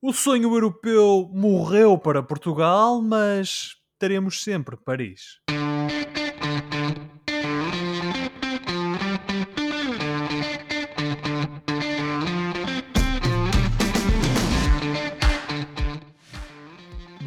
O sonho europeu morreu para Portugal, mas teremos sempre Paris.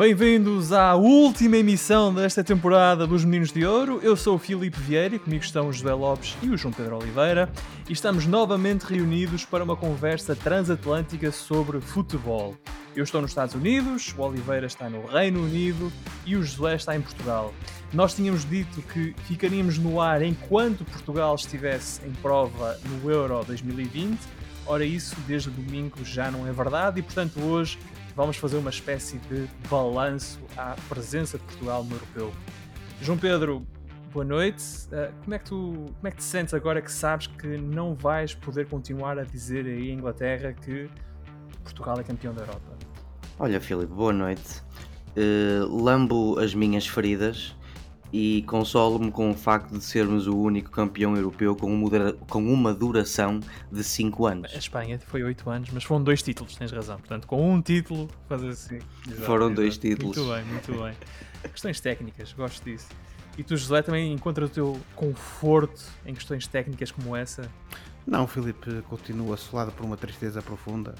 Bem-vindos à última emissão desta temporada dos Meninos de Ouro. Eu sou o Filipe Vieira, comigo estão o José Lopes e o João Pedro Oliveira, e estamos novamente reunidos para uma conversa transatlântica sobre futebol. Eu estou nos Estados Unidos, o Oliveira está no Reino Unido e o José está em Portugal. Nós tínhamos dito que ficaríamos no ar enquanto Portugal estivesse em prova no Euro 2020. Ora, isso desde domingo já não é verdade e, portanto, hoje vamos fazer uma espécie de balanço à presença de Portugal no europeu. João Pedro, boa noite. Uh, como, é que tu, como é que te sentes agora que sabes que não vais poder continuar a dizer aí em Inglaterra que Portugal é campeão da Europa? Olha, Filipe, boa noite. Uh, lambo as minhas feridas e consolo-me com o facto de sermos o único campeão europeu com uma, com uma duração de 5 anos. A Espanha foi 8 anos, mas foram dois títulos, tens razão. Portanto, com um título, fazer assim. Exato, foram exato. dois títulos. Muito bem, muito bem. Questões técnicas, gosto disso. E tu, José, também encontras o teu conforto em questões técnicas como essa? Não, Filipe, continuo assolado por uma tristeza profunda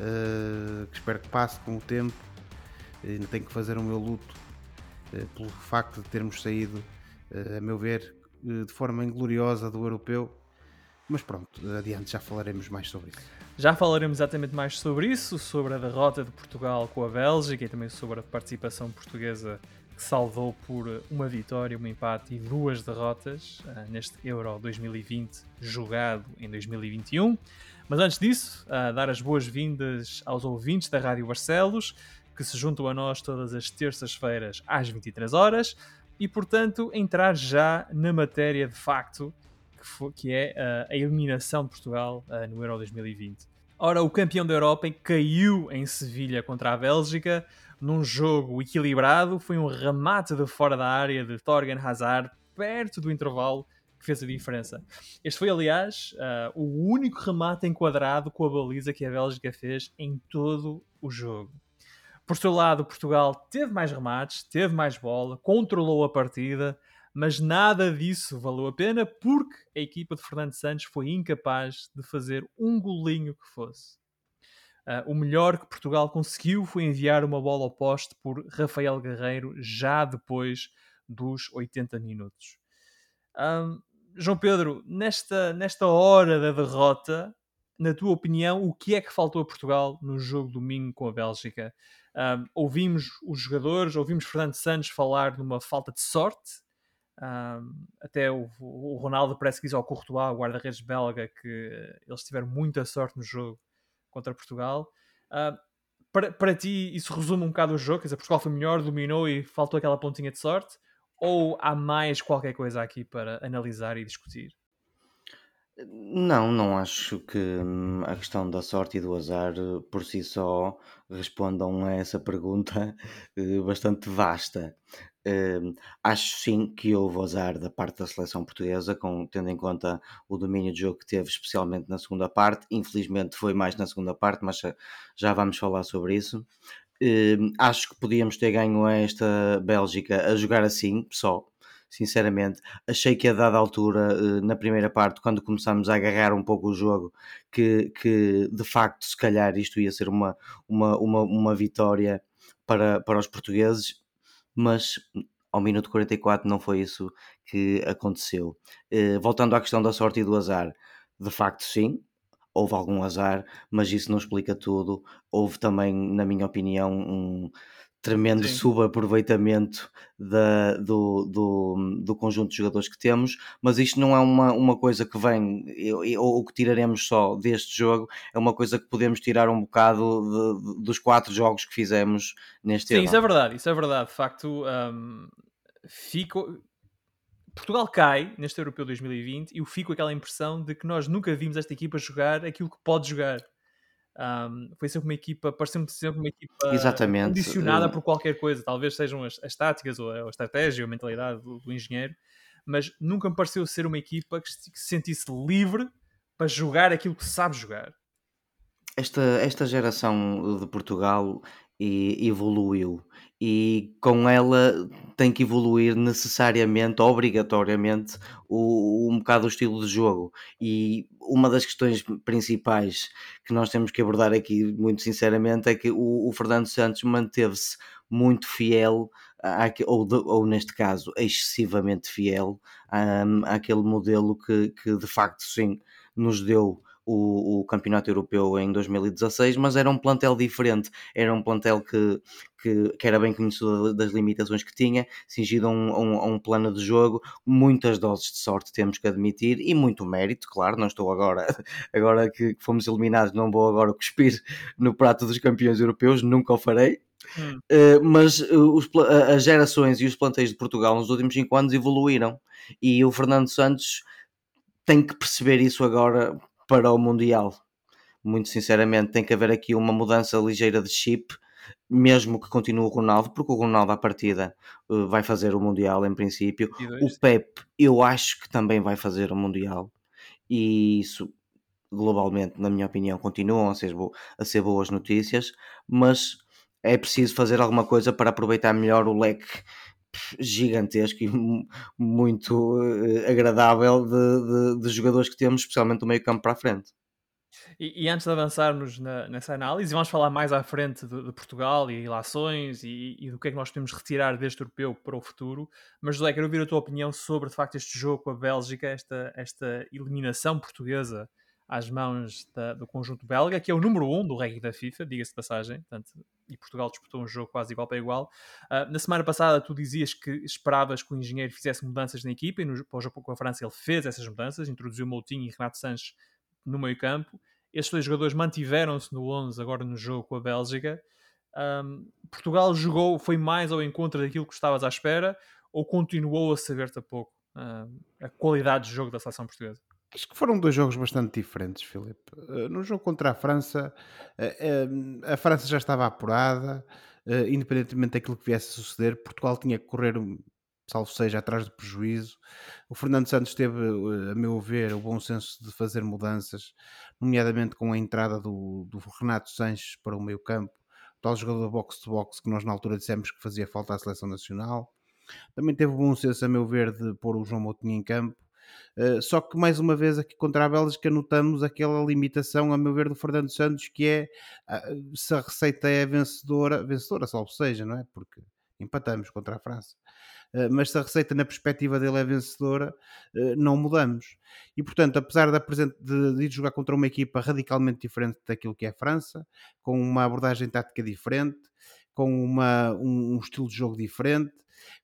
uh, que espero que passe com o tempo. Ainda tenho que fazer o meu luto pelo facto de termos saído, uh, a meu ver, de forma ingloriosa do europeu. Mas pronto, adiante, já falaremos mais sobre isso. Já falaremos exatamente mais sobre isso, sobre a derrota de Portugal com a Bélgica e também sobre a participação portuguesa que salvou por uma vitória, um empate e duas derrotas uh, neste Euro 2020 jogado em 2021. Mas antes disso, uh, dar as boas-vindas aos ouvintes da Rádio Barcelos, que se juntam a nós todas as terças-feiras às 23 horas e, portanto, entrar já na matéria de facto, que, foi, que é uh, a eliminação de Portugal uh, no Euro 2020. Ora, o campeão da Europa caiu em Sevilha contra a Bélgica num jogo equilibrado. Foi um remate de fora da área de Torgan Hazard, perto do intervalo, que fez a diferença. Este foi, aliás, uh, o único remate enquadrado com a baliza que a Bélgica fez em todo o jogo. Por seu lado, Portugal teve mais remates, teve mais bola, controlou a partida, mas nada disso valeu a pena porque a equipa de Fernando Santos foi incapaz de fazer um golinho que fosse. Uh, o melhor que Portugal conseguiu foi enviar uma bola ao poste por Rafael Guerreiro já depois dos 80 minutos. Um, João Pedro, nesta, nesta hora da derrota, na tua opinião, o que é que faltou a Portugal no jogo domingo com a Bélgica? Um, ouvimos os jogadores, ouvimos Fernando Santos falar numa falta de sorte. Um, até o, o, Ronaldo parece que diz ao Courtois, o guarda-redes belga, que eles tiveram muita sorte no jogo contra Portugal. Para, para ti, isso resume um bocado o jogo? Quer dizer, Portugal foi melhor, dominou e faltou aquela pontinha de sorte? Ou há mais qualquer coisa aqui para analisar e discutir? Não, não acho que hum, a questão da sorte e do azar eh, por si só respondam a essa pergunta eh, bastante vasta. Hum, acho sim que houve azar da parte da seleção portuguesa, com, tendo em conta o domínio de jogo que teve, especialmente na segunda parte. Infelizmente foi mais na segunda parte, mas já vamos falar sobre isso. Uh, acho que podíamos ter ganho esta Bélgica a jogar assim, só, sinceramente. Achei que a dada altura, uh, na primeira parte, quando começámos a agarrar um pouco o jogo, que, que de facto, se calhar, isto ia ser uma, uma, uma, uma vitória para, para os portugueses, mas ao minuto 44 não foi isso que aconteceu. Uh, voltando à questão da sorte e do azar, de facto, sim, houve algum azar, mas isso não explica tudo. Houve também, na minha opinião, um tremendo Sim. subaproveitamento da, do, do, do conjunto de jogadores que temos, mas isto não é uma, uma coisa que vem ou que tiraremos só deste jogo, é uma coisa que podemos tirar um bocado de, de, dos quatro jogos que fizemos neste Sim, ano. isso é verdade, isso é verdade. De facto, um, fico, Portugal cai neste Europeu 2020 e eu fico com aquela impressão de que nós nunca vimos esta equipa jogar aquilo que pode jogar. Um, foi sempre uma equipa, pareceu-me sempre uma equipa Exatamente. condicionada por qualquer coisa, talvez sejam as, as táticas ou a, a, estratégia ou a mentalidade do, do, engenheiro, mas nunca me pareceu ser uma equipa que, que se sentisse livre para jogar aquilo que sabe jogar. esta, esta geração de Portugal evoluiu e com ela tem que evoluir necessariamente, obrigatoriamente, o, um bocado o estilo de jogo. E uma das questões principais que nós temos que abordar aqui, muito sinceramente, é que o, o Fernando Santos manteve-se muito fiel, à, ou, de, ou neste caso, excessivamente fiel um, àquele modelo que, que de facto sim nos deu o, o, campeonato europeu em 2016, mas era um plantel diferente, era um plantel que, que, que era bem conhecido das limitações que tinha, cingido a um, um, um, plano de jogo, muitas doses de sorte temos que admitir e muito mérito, claro, não estou agora, agora que fomos eliminados, não vou agora cuspir no prato dos campeões europeus, nunca o farei. Hum. Uh, mas uh, os, as gerações e os plantéis de Portugal nos últimos 5 anos evoluíram e o Fernando Santos tem que perceber isso agora para o Mundial. Muito sinceramente, tem que haver aqui uma mudança ligeira de chip, mesmo que continue o Ronaldo, porque o Ronaldo à partida uh, vai fazer o Mundial em princípio. O Pep, eu acho que também vai fazer o Mundial. E isso, globalmente, na minha opinião, continuam a ser, a ser boas notícias, mas é preciso fazer alguma coisa para aproveitar melhor o leque gigantesco e muito uh, agradável de, de, de, jogadores que temos, especialmente do meio campo para a frente. E, e antes de avançarmos na, nessa análise, vamos falar mais à frente de, de Portugal e relações e, e, do que é que nós podemos retirar deste europeu para o futuro. Mas, José, quero ouvir a tua opinião sobre, de facto, este jogo com a Bélgica, esta, esta eliminação portuguesa às mãos da, do conjunto belga, que é o número 1 um do ranking da FIFA, diga-se de passagem, portanto, e Portugal disputou um jogo quase igual para igual. Uh, na semana passada tu dizias que esperavas que o engenheiro fizesse mudanças na equipa, e no, para o jogo com a França ele fez essas mudanças, introduziu Moutinho e Renato Sanches no meio campo. Estes dois jogadores mantiveram-se no 11 agora no jogo com a Bélgica. Um, Portugal jogou, foi mais ao encontro daquilo que estavas à espera, ou continuou a saber-te a pouco uh, a qualidade de jogo da seleção portuguesa? Acho que foram dois jogos bastante diferentes, Filipe. Eh, no jogo contra a França, eh, eh, a França já estava apurada, independentemente daquilo que viesse a suceder, Portugal tinha que correr, salvo seja, atrás do prejuízo. O Fernando Santos teve, a meu ver, o bom senso de fazer mudanças, nomeadamente com a entrada do, do Renato Sanches para o meio campo, tal jogador box-to-box que nós na altura dissemos que fazia falta à seleção nacional. Também teve o bom senso, a meu ver, de pôr o João Moutinho em campo Uh, só que mais uma vez aqui contra a Bélgica notamos aquela limitação, a meu ver, do Fernando Santos, que é uh, se a receita é vencedora, vencedora, salvo seja, não é? Porque empatamos contra a França. Uh, mas se a receita na perspectiva dele é vencedora, não mudamos. E portanto, apesar de, de, de ir jogar contra uma equipa radicalmente diferente daquilo que é a França, com uma abordagem tática diferente, com uma, um, um estilo de jogo diferente,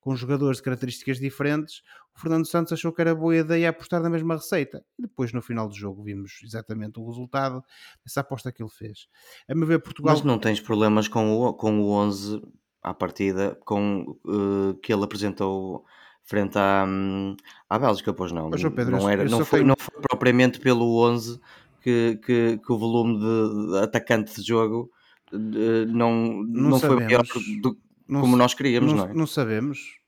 com jogadores de características diferentes, o Fernando Santos achou que era boa ideia apostar na mesma receita. E depois, no final do jogo, vimos exatamente o resultado dessa aposta que ele fez. A meu ver, Portugal. Mas não tens problemas com o, com o 11 à partida, com uh, que ele apresentou frente à, hum, à Bélgica, pois não. Mas, Pedro, não, era, não, foi, tenho... não foi propriamente pelo 11 que, que, que o volume de, de atacante de jogo uh, não, não, não foi maior do, não, como nós queríamos, não, não é? Não sabemos.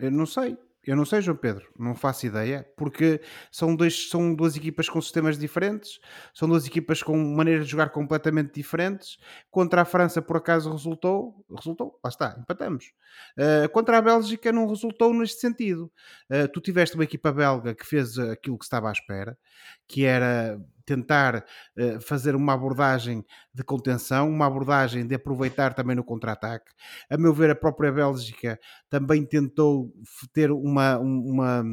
Eu não sei. Eu não sei, João Pedro, não faço ideia, porque são, dois, são duas equipas com sistemas diferentes, são duas equipas com maneiras de jogar completamente diferentes. Contra a França, por acaso, resultou, resultou, lá está, empatamos. Uh, contra a Bélgica, não resultou neste sentido. Uh, tu tiveste uma equipa belga que fez aquilo que estava à espera, que era tentar uh, fazer uma abordagem de contenção, uma abordagem de aproveitar também no contra-ataque. A meu ver, a própria Bélgica também tentou ter uma, uma,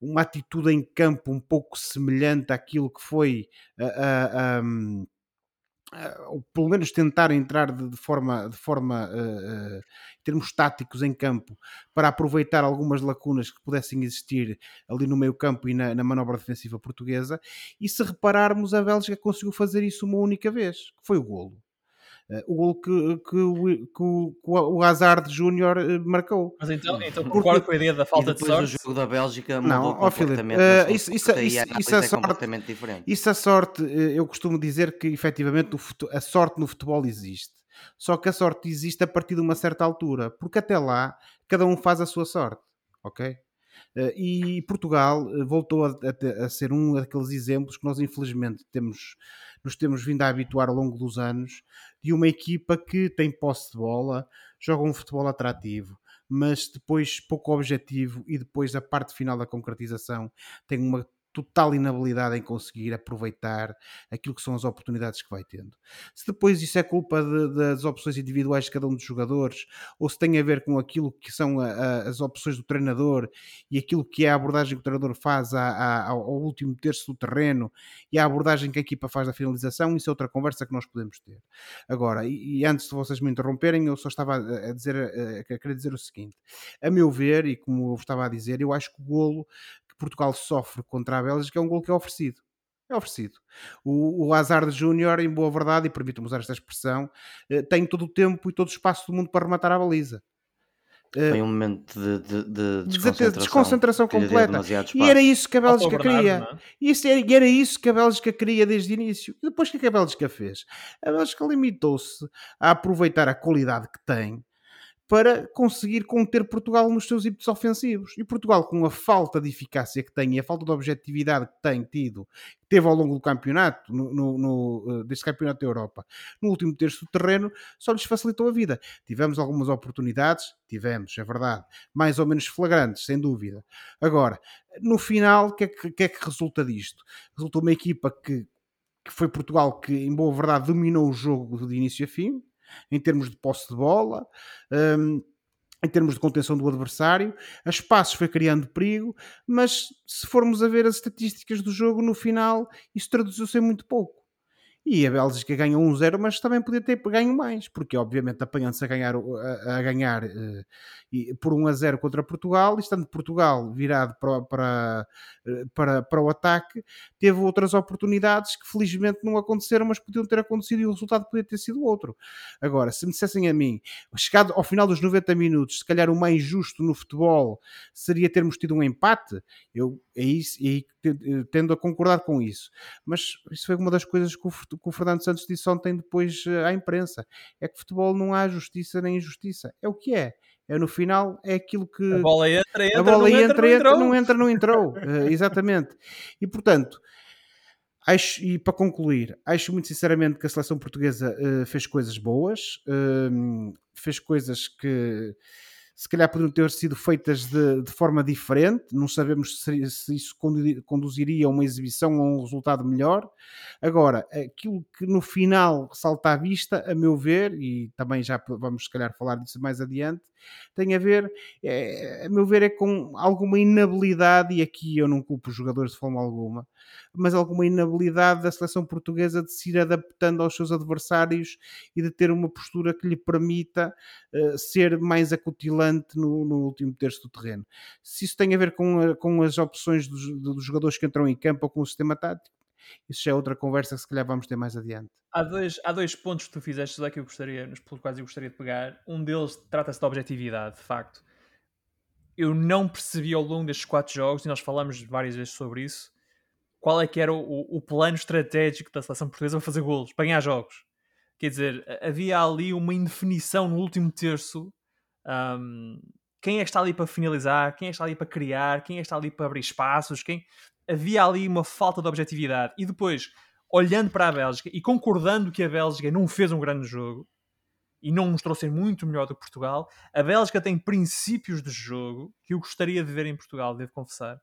uma atitude em campo um pouco semelhante àquilo que foi a. a, Uh, ou pelo menos tentar entrar de, forma, de forma uh, uh, em termos táticos em campo para aproveitar algumas lacunas que pudessem existir ali no meio campo e na, na manobra defensiva portuguesa. E se repararmos a Bélgica conseguiu fazer isso uma única vez, que foi o golo. eh, o gol que, que, que, o, que o Hazard Júnior eh, marcou. Mas então, então concordo com a ideia da falta de sorte? o jogo da Bélgica mudou não, completamente. uh, isso, isso, isso, isso, a é sorte, diferente. Isso a sorte, eu costumo dizer que efetivamente a sorte no futebol existe. Só que a sorte existe a partir de uma certa altura, porque até lá cada um faz a sua sorte, ok? Uh, e Portugal voltou a, a, a, ser um daqueles exemplos que nós infelizmente temos, nos temos vindo a habituar ao longo dos anos de uma equipa que tem posse de bola, joga um futebol atrativo, mas depois pouco objetivo e depois a parte final da concretização tem uma total inabilidade em conseguir aproveitar aquilo que são as oportunidades que vai tendo. Se depois isso é culpa de, das opções individuais de cada um dos jogadores, ou se tem a ver com aquilo que são a, a, as opções do treinador e aquilo que é a abordagem que o treinador faz ao último terço do terreno e a abordagem que a equipa faz da finalização, isso é outra conversa que nós podemos ter. Agora, e, e antes de vocês me interromperem, eu só estava a dizer, a, a querer dizer o seguinte: a meu ver, e como eu estava a dizer, eu acho que o golo Portugal sofre contra a Bélgica é um gol que é oferecido. É oferecido. O, o Hazard Júnior, em boa verdade, e permito-me usar esta expressão, eh, tem todo o tempo e todo o espaço do mundo para rematar a baliza. Eh, Foi um momento de, de, de desconcentração, desconcentração completa. E era isso que a Bélgica queria. É? Isso era, e era isso que a Bélgica queria desde o início. E depois o que, é que a Bélgica fez? A Bélgica limitou-se a aproveitar a qualidade que tem para conseguir conter Portugal nos seus ímpetos ofensivos. E Portugal, com a falta de eficácia que tem e a falta de objetividade que tem tido, teve ao longo do campeonato, no, no, no, eh, deste campeonato da Europa, no último terço do terreno, só lhes facilitou a vida. Tivemos algumas oportunidades, tivemos, é verdade, mais ou menos flagrantes, sem dúvida. Agora, no final, o que, é que, que, é que resulta disto? Resulta uma equipa que, que foi Portugal que, em boa verdade, dominou o jogo de início a fim, em termos de posse de bola, um, em termos de contenção do adversário, a espaços foi criando perigo, mas se formos a ver as estatísticas do jogo no final, isso traduziu-se em muito pouco. E a Bélgica ganhou 1-0, mas também podia ter ganho mais, porque obviamente apanhando-se a ganhar, a, a ganhar uh, por 1-0 contra Portugal, e estando Portugal virado para, para, eh, para, para o ataque, teve outras oportunidades que felizmente não aconteceram, mas podiam ter acontecido e o resultado podia ter sido outro. Agora, se me dissessem a mim, chegado ao final dos 90 minutos, se calhar o mais justo no futebol seria termos tido um empate, eu aí, aí tendo a concordar com isso. Mas isso foi uma das coisas que o, que o Fernando Santos disse ontem depois eh, à imprensa. É que futebol não há justiça nem injustiça. É o que é. É no final, é aquilo que. A bola entra, entra, a bola não entra, entra, não, não entra, não entrou. uh, exatamente. E portanto, acho, e para concluir, acho muito sinceramente que a seleção portuguesa uh, fez coisas boas, uh, fez coisas que se calhar poderiam ter sido feitas de, de forma diferente, não sabemos se, se, isso conduziria a uma exibição ou a um resultado melhor. Agora, aquilo que no final salta à vista, a meu ver, e também já vamos se calhar falar disso mais adiante, tem a ver, é, a meu ver, é com alguma inabilidade, e aqui eu não culpo os jogadores de forma alguma, mas alguma inabilidade da seleção portuguesa de se ir adaptando aos seus adversários e de ter uma postura que lhe permita uh, ser mais acutilante no, no, último terço do terreno. Se isso tem a ver com, a, com as opções dos, dos jogadores que entram em campo ou com o sistema tático, isso já é outra conversa que se calhar vamos ter mais adiante. Há dois, há dois pontos que tu fizeste, José, que eu gostaria, nos quais eu gostaria de pegar. Um deles trata-se da objetividade, de facto. Eu não percebi ao longo destes quatro jogos, e nós falamos várias vezes sobre isso, qual é que era o, o plano estratégico da seleção portuguesa para fazer golos, para ganhar jogos. Quer dizer, havia ali uma indefinição no último terço. Um, quem é que está ali para finalizar? Quem é que está ali para criar? Quem é que está ali para abrir espaços? Quem... Havia ali uma falta de objetividade. E depois, olhando para a Bélgica e concordando que a Bélgica não fez um grande jogo e não mostrou ser muito melhor do que Portugal, a Bélgica tem princípios de jogo que eu gostaria de ver em Portugal, devo confessar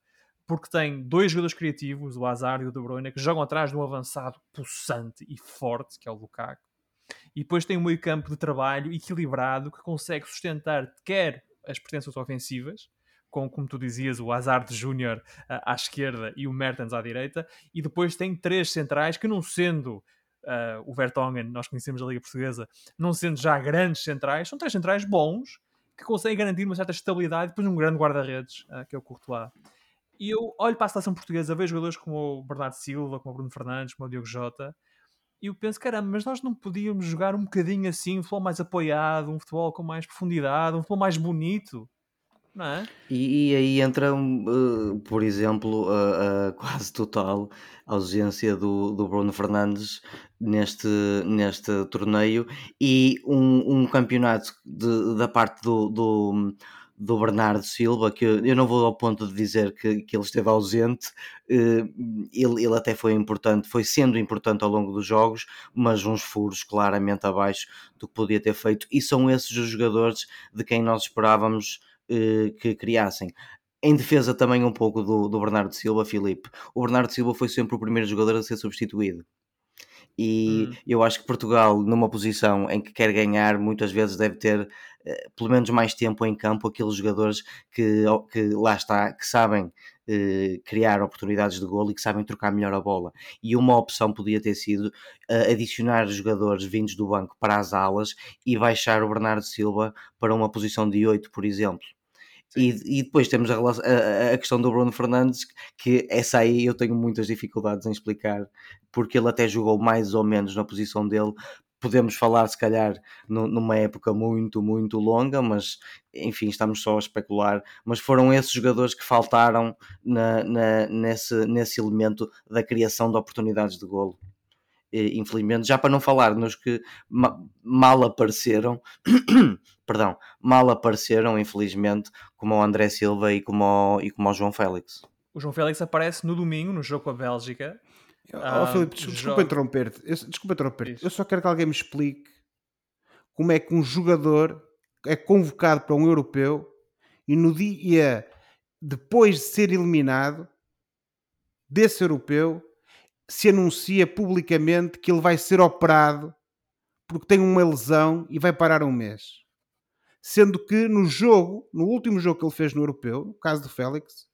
porque tem dois jogadores criativos, o Hazard e o De Bruyne, que jogam atrás de um avançado possante e forte, que é o Lukaku. E depois tem um meio campo de trabalho equilibrado que consegue sustentar quer as pretensões ofensivas, com, como tu dizias, o Hazard Júnior uh, à esquerda e o Mertens à direita, e depois tem três centrais que não sendo uh, o Vertonghen, nós conhecemos a Liga Portuguesa, não sendo já grandes centrais, são três centrais bons que conseguem garantir uma certa estabilidade depois um grande guarda-redes, uh, que é o Courtois. E eu olho para a seleção portuguesa, vejo jogadores como o Bernardo Silva, como o Bruno Fernandes, como o Diogo Jota, e eu penso, caramba, mas nós não podíamos jogar um bocadinho assim, um futebol mais apoiado, um futebol com mais profundidade, um futebol mais bonito, não é? E, e aí entra, uh, por exemplo, a, quase total ausência do, do Bruno Fernandes neste, neste torneio e um, um campeonato de, da parte do, do do Bernardo Silva, que eu não vou ao ponto de dizer que, que ele esteve ausente, eh, ele, ele até foi importante, foi sendo importante ao longo dos jogos, mas uns furos claramente abaixo do que podia ter feito, e são esses os jogadores de quem nós esperávamos eh, que criassem. Em defesa também um pouco do, do Bernardo Silva, Filipe. O Bernardo Silva foi sempre o primeiro jogador a ser substituído. E hum. eu acho que Portugal, numa posição em que quer ganhar, muitas vezes deve ter pelo menos mais tempo em campo aqueles jogadores que, que lá está, que sabem eh, criar oportunidades de golo e que sabem trocar melhor a bola. E uma opção podia ter sido eh, adicionar jogadores vindos do banco para as alas e baixar o Bernardo Silva para uma posição de 8, por exemplo. E, e, depois temos a, a, a, questão do Bruno Fernandes, que essa aí eu tenho muitas dificuldades em explicar, porque ele até jogou mais ou menos na posição dele. Podemos falar, se calhar, no, numa época muito, muito longa, mas enfim, estamos só a especular. Mas foram esses jogadores que faltaram na, na, nesse, nesse elemento da criação de oportunidades de golo infelizmente, já para não falar nos que mal apareceram, perdão, mal apareceram, infelizmente, como o André Silva e como o, e como o João Félix. O João Félix aparece no domingo, no jogo com a Bélgica. Oh, Filipe, desculpa, desculpa interromper-te. Desculpa interromper-te. Eu só quero que alguém me explique como é que um jogador é convocado para um europeu e no dia depois de ser eliminado desse europeu se anuncia publicamente que ele vai ser operado porque tem uma lesão e vai parar um mês. Sendo que no jogo, no último jogo que ele fez no Europeu, no caso do Félix,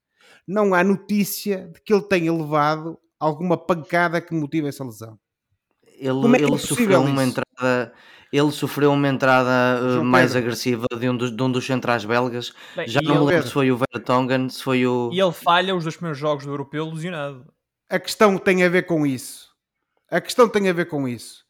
não há notícia de que ele tenha levado alguma pancada que motive essa lesão. Ele, é ele é sofreu uma entrada ele sofreu uma entrada uh, mais agressiva de um, dos, de um dos centrais belgas. Bem, Já não me lembro se foi o Vertonghen, se foi o. E ele falha os dois primeiros jogos do europeu lesionado a questão tem a ver com isso. A questão tem a ver com isso.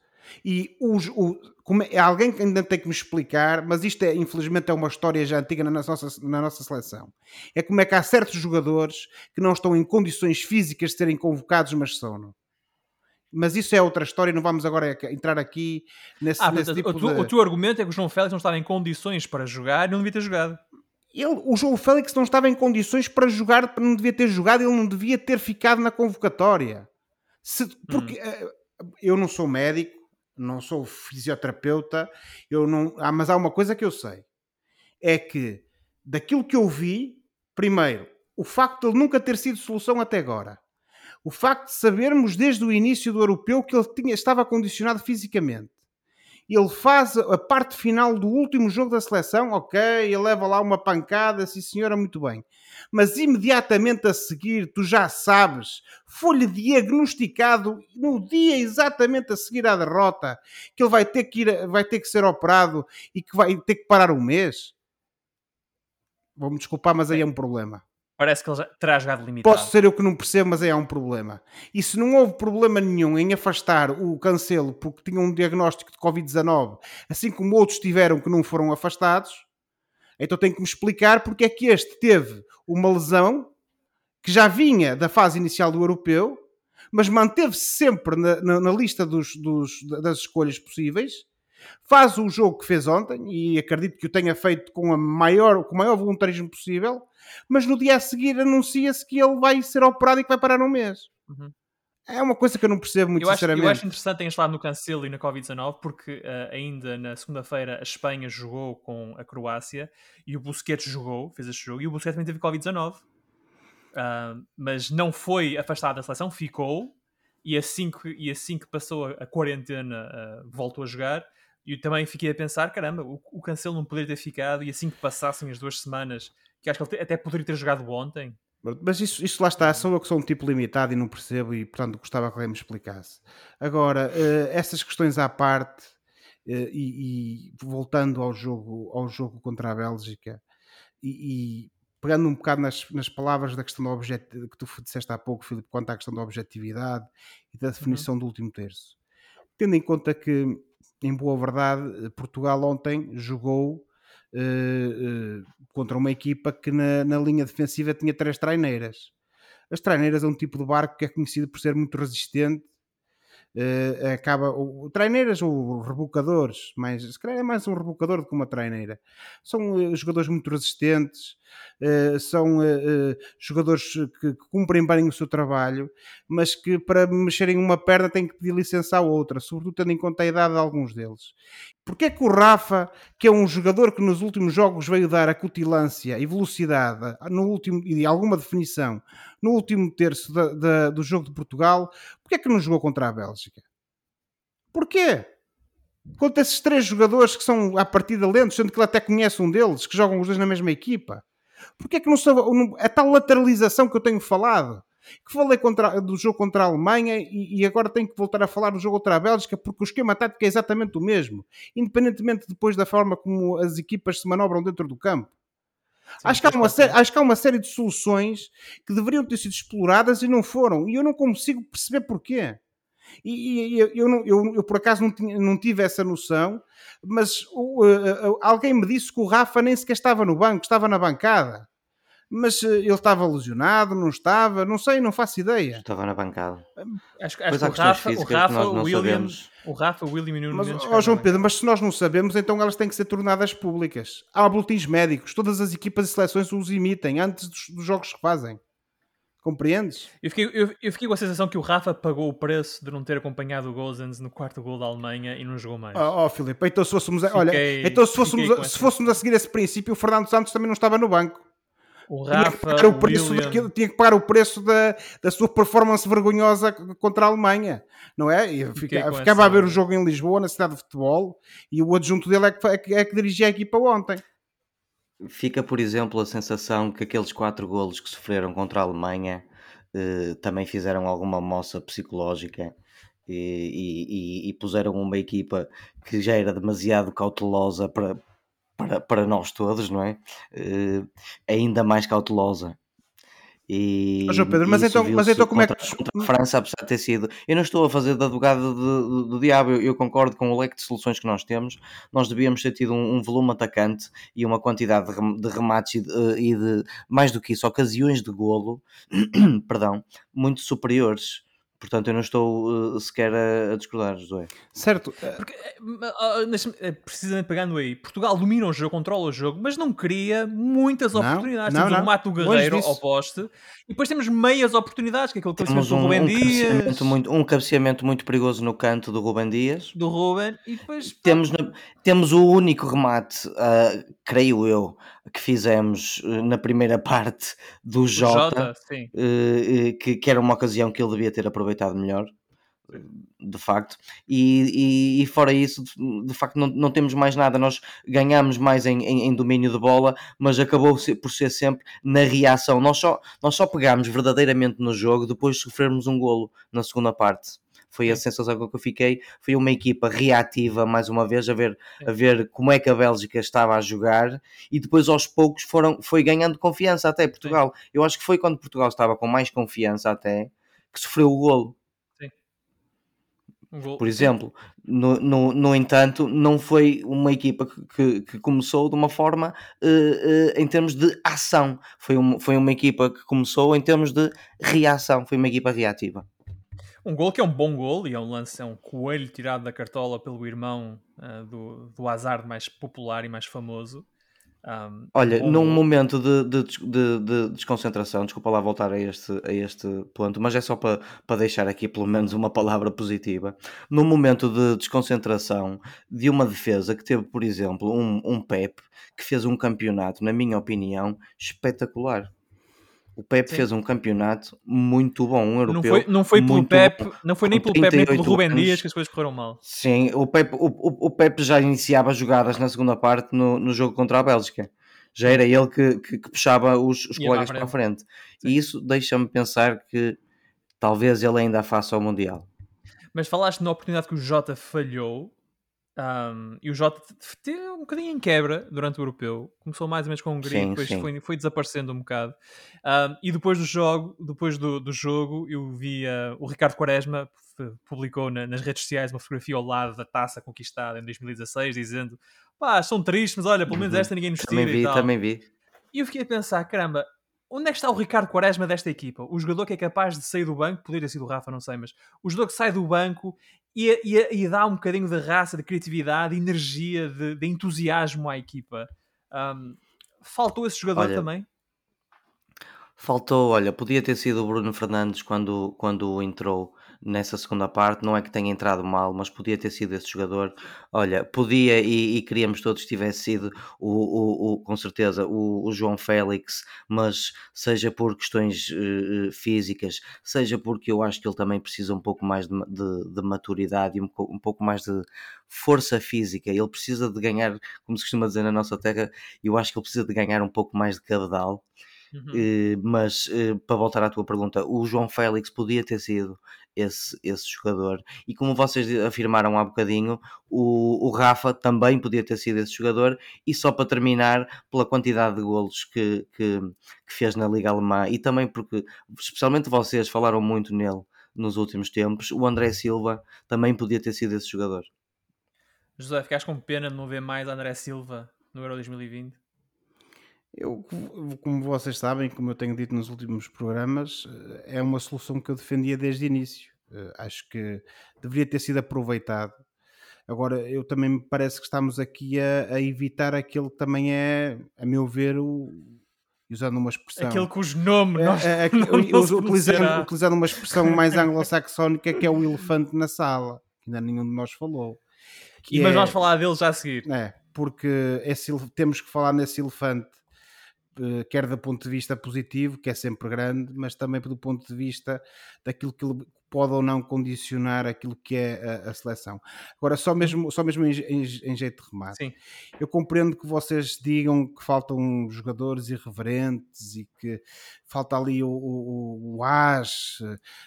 E os, o, como, é alguém que ainda tem que me explicar, mas isto é, infelizmente é uma história já antiga na nossa, na nossa seleção. É como é que há certos jogadores que não estão em condições físicas de serem convocados, mas são. Mas isso é outra história, não vamos agora entrar aqui nesse, ah, nesse tipo o, tu, de... o teu argumento é que o João Félix não estava em condições para jogar e não devia ter jogado ele, o João Félix não estava em condições para jogar, não devia ter jogado, ele não devia ter ficado na convocatória. Se, porque hum. eu não sou médico, não sou fisioterapeuta, eu não, ah, mas há uma coisa que eu sei: é que daquilo que eu vi, primeiro, o facto de ele nunca ter sido solução até agora, o facto de sabermos desde o início do europeu que ele tinha, estava condicionado fisicamente ele faz a parte final do último jogo da seleção, ok, ele leva lá uma pancada, sim senhora, muito bem. Mas imediatamente a seguir, tu já sabes, foi-lhe diagnosticado no dia exatamente a seguir à derrota, que ele vai ter que, ir, vai ter que ser operado e que vai ter que parar um mês. Vou-me desculpar, mas aí é um problema. Parece que ele terá jogado limitado. Posso ser eu que não percebo, mas aí há um problema. E se não houve problema nenhum em afastar o Cancelo porque tinha um diagnóstico de Covid-19, assim como outros tiveram que não foram afastados, então tem que me explicar porque é que este teve uma lesão que já vinha da fase inicial do europeu, mas manteve-se sempre na, na, na lista dos, dos, das escolhas possíveis faz o jogo que fez ontem e acredito que o tenha feito com, a maior, com o maior voluntarismo possível, mas no dia a seguir anuncia-se que ele vai ser operado e que vai parar um mês. Uhum. É uma coisa que eu não percebo muito eu sinceramente. Acho, eu acho interessante terem falado no Cancelo e na Covid-19 porque uh, ainda na segunda-feira a Espanha jogou com a Croácia e o Busquets jogou, fez este jogo, e o Busquets também teve Covid-19. Uh, mas não foi afastado da seleção, ficou e assim que, e assim que passou a, a quarentena uh, voltou a jogar e também fiquei a pensar, caramba, o, o Cancelo não poderia ter ficado e assim que passassem as duas semanas, que acho que ele até poderia ter jogado ontem. Mas isso, isso lá está, sou eu que sou um tipo limitado e não percebo e portanto gostava que alguém me explicasse. Agora, uh, essas questões à parte uh, e, e, voltando ao jogo, ao jogo contra a Bélgica e, e pegando um bocado nas, nas palavras da questão do objeto que tu disseste há pouco, Filipe, quanto à questão da objetividade e da definição uhum. do último terço. Tendo em conta que em boa verdade, Portugal ontem jogou uh, uh, contra uma equipa que na, na, linha defensiva tinha três traineiras. As traineiras é um tipo de barco que é conhecido por ser muito resistente Uh, acaba o, treineiras ou rebocadores, mais, se calhar é mais um rebocador do que uma treineira. São uh, jogadores muito resistentes, uh, são jogadores que, que, cumprem bem o seu trabalho, mas que para mexerem uma perna têm que pedir licença à outra, sobretudo tendo em conta a idade de alguns deles. Porque é que o Rafa, que é um jogador que nos últimos jogos veio dar acutilância e velocidade no último, e alguma definição no último terço da, da, do jogo de Portugal, porque é que não jogou contra a Bélgica? Porquê? Contra esses três jogadores que são à partida lentos, sendo que ele até conhece um deles, que jogam os dois na mesma equipa. Porquê é que não a tal lateralização que eu tenho falado? Que falei contra, do jogo contra a Alemanha e, e, agora tenho que voltar a falar do jogo contra a Bélgica porque o esquema tático é exatamente o mesmo, independentemente depois da forma como as equipas se manobram dentro do campo. Sim, acho, que há uma série, acho que há uma série de soluções que deveriam ter sido exploradas e não foram. E eu não consigo perceber porquê. E, e eu, eu, não, eu, eu, por acaso não, tinha, não tive essa noção, mas uh, uh, alguém me disse que o Rafa nem sequer estava no banco, estava na bancada. Mas uh, ele estava lesionado, não estava, não sei, não faço ideia. Estava na bancada. Acho, acho que o Rafa, o Rafa, o Williams, o Rafa, o William e o mas, oh, João Pedro, mas se nós não sabemos, então elas têm que ser tornadas públicas. Há boletins médicos, todas as equipas e seleções os emitem antes dos, dos jogos que fazem. Compreendes? Eu fiquei, eu, eu, fiquei com a sensação que o Rafa pagou o preço de não ter acompanhado o Gozens no quarto gol da Alemanha e não jogou mais. Oh, oh Filipe, então se fôssemos, a, fiquei, olha, então se fôssemos, se fôssemos a seguir esse princípio, o Fernando Santos também não estava no banco. O Rafa, tinha que, o preço William... tinha que pagar o preço da, da sua performance vergonhosa contra a Alemanha, não é? E fica, ficava essa... a ver o jogo em Lisboa, na cidade de futebol, e o adjunto dele é que, é que, é que dirigia a equipa ontem. Fica, por exemplo, a sensação que aqueles quatro golos que sofreram contra a Alemanha eh, também fizeram alguma moça psicológica e, e, e, puseram uma equipa que já era demasiado cautelosa para, para, para nós todos, não é? Uh, ainda mais cautelosa. E, mas, Pedro, mas então, mas então como contra, é que. Contra a França, apesar de ter sido. Eu não estou a fazer da advogado do, do, diabo, eu, eu, concordo com o leque de soluções que nós temos. Nós devíamos ter tido um, um volume atacante e uma quantidade de, de remates e de, e de, mais do que isso, ocasiões de golo, perdão, muito superiores Portanto, eu não estou uh, sequer a, a, discordar, José. Certo. Porque, uh, precisamente pegando aí, Portugal domina o jogo, controla o jogo, mas não cria muitas não, oportunidades. Não, temos não. o Mato Guerreiro ao poste e depois temos meias oportunidades, que é aquilo que temos um, do Rubem um Dias. Cabeceamento muito, um cabeceamento muito perigoso no canto do Rubem Dias. Do Ruben. E depois... Temos, temos o único remate, uh, creio eu, que fizemos na primeira parte do Jota, Jota uh, que, que era uma ocasião que ele devia ter aproveitado melhor de facto, e, e, e, fora isso, de, de, facto, não, não temos mais nada. Nós ganhamos mais em, em, em domínio de bola, mas acabou por ser sempre na reação. Nós só, nós só pegámos verdadeiramente no jogo depois de sofrermos um golo na segunda parte foi a sensação com que eu fiquei. Foi uma equipa reativa, mais uma vez, a ver, a ver como é que a Bélgica estava a jogar e depois aos poucos foram, foi ganhando confiança até Portugal. Eu acho que foi quando Portugal estava com mais confiança até que sofreu o golo. Um Por exemplo, no, no, no entanto, não foi uma equipa que, que, que começou de uma forma uh, uh, em termos de ação, foi, um, foi uma equipa que começou em termos de reação, foi uma equipa reativa. Um gol que é um bom gol e é um lance, é um coelho tirado da cartola pelo irmão uh, do, do Hazard mais popular e mais famoso. Um, Olha, um num momento de, de, de, de, desconcentração, desculpa lá voltar a este, a este ponto, mas é só para, para deixar aqui pelo menos uma palavra positiva. Num momento de desconcentração de uma defesa que teve, por exemplo, um, um Pep que fez um campeonato, na minha opinião, espetacular o Pep Sim. fez um campeonato muito bom, um europeu. Não foi, não foi pelo Pep, bom, não foi nem pelo Pep nem pelo Rubem Dias que as coisas correram mal. Sim, o Pep, o, o, o Pep já iniciava jogadas na segunda parte no, no jogo contra a Bélgica. Já era ele que, que, que puxava os, os colegas para a frente. Sim. E isso deixa-me pensar que talvez ele ainda faça o Mundial. Mas falaste na oportunidade que o Jota falhou um, e o Jota teve um bocadinho em quebra durante o europeu. Começou mais ou menos com a Hungria, sim, depois sim. Foi, foi, desaparecendo um bocado. Um, e depois do jogo, depois do, do jogo, eu vi uh, o Ricardo Quaresma publicou na, nas redes sociais uma fotografia ao lado da taça conquistada em 2016, dizendo: pá, são tristes, mas olha, pelo menos uhum. esta ninguém nos tira. Também vi, também vi. E eu fiquei a pensar: caramba, onde é que está o Ricardo Quaresma desta equipa? O jogador que é capaz de sair do banco, poderia ter sido o Rafa, não sei, mas o jogador que sai do banco e, e, e dá um bocadinho de raça, de criatividade, de energia, de, de entusiasmo à equipa. Um, faltou esse jogador olha, também? Faltou, olha, podia ter sido o Bruno Fernandes quando, quando entrou nessa segunda parte. Não é que tenha entrado mal, mas podia ter sido esse jogador. Olha, podia e, e queríamos todos que tivesse sido o, o, o com certeza o, o, João Félix, mas seja por questões uh, físicas, seja porque eu acho que ele também precisa um pouco mais de, de, de maturidade e um, um pouco mais de força física. Ele precisa de ganhar, como se costuma dizer na nossa terra, eu acho que ele precisa de ganhar um pouco mais de cabedal. Uhum. Uh, mas uh, para voltar à tua pergunta, o João Félix podia ter sido esse, esse jogador. E como vocês afirmaram há bocadinho, o, o Rafa também podia ter sido esse jogador. E só para terminar, pela quantidade de golos que, que, que fez na Liga Alemã e também porque, especialmente vocês, falaram muito nele nos últimos tempos, o André Silva também podia ter sido esse jogador. José, ficaste com pena de não ver mais André Silva no Euro 2020? Eu, como vocês sabem, como eu tenho dito nos últimos programas, eh, é uma solução que eu defendia desde o início. Eh, acho que deveria ter sido aproveitado. Agora, eu também me parece que estamos aqui a, a evitar aquele que também é, a meu ver, o, usando uma expressão. Aquele cujo nome é, nós é, é, utilizando, utilizando uma expressão mais anglo-saxónica que é o elefante na sala, que ainda nenhum de nós falou. E, mas é, vamos falar dele já a seguir. É, porque esse, temos que falar nesse elefante quer do ponto de vista positivo, que é sempre grande, mas também do ponto de vista daquilo que pode ou não condicionar aquilo que é a, a seleção. Agora, só mesmo, só mesmo em, em, em, jeito de remate. Sim. Eu compreendo que vocês digam que faltam jogadores irreverentes e que falta ali o, o, o As,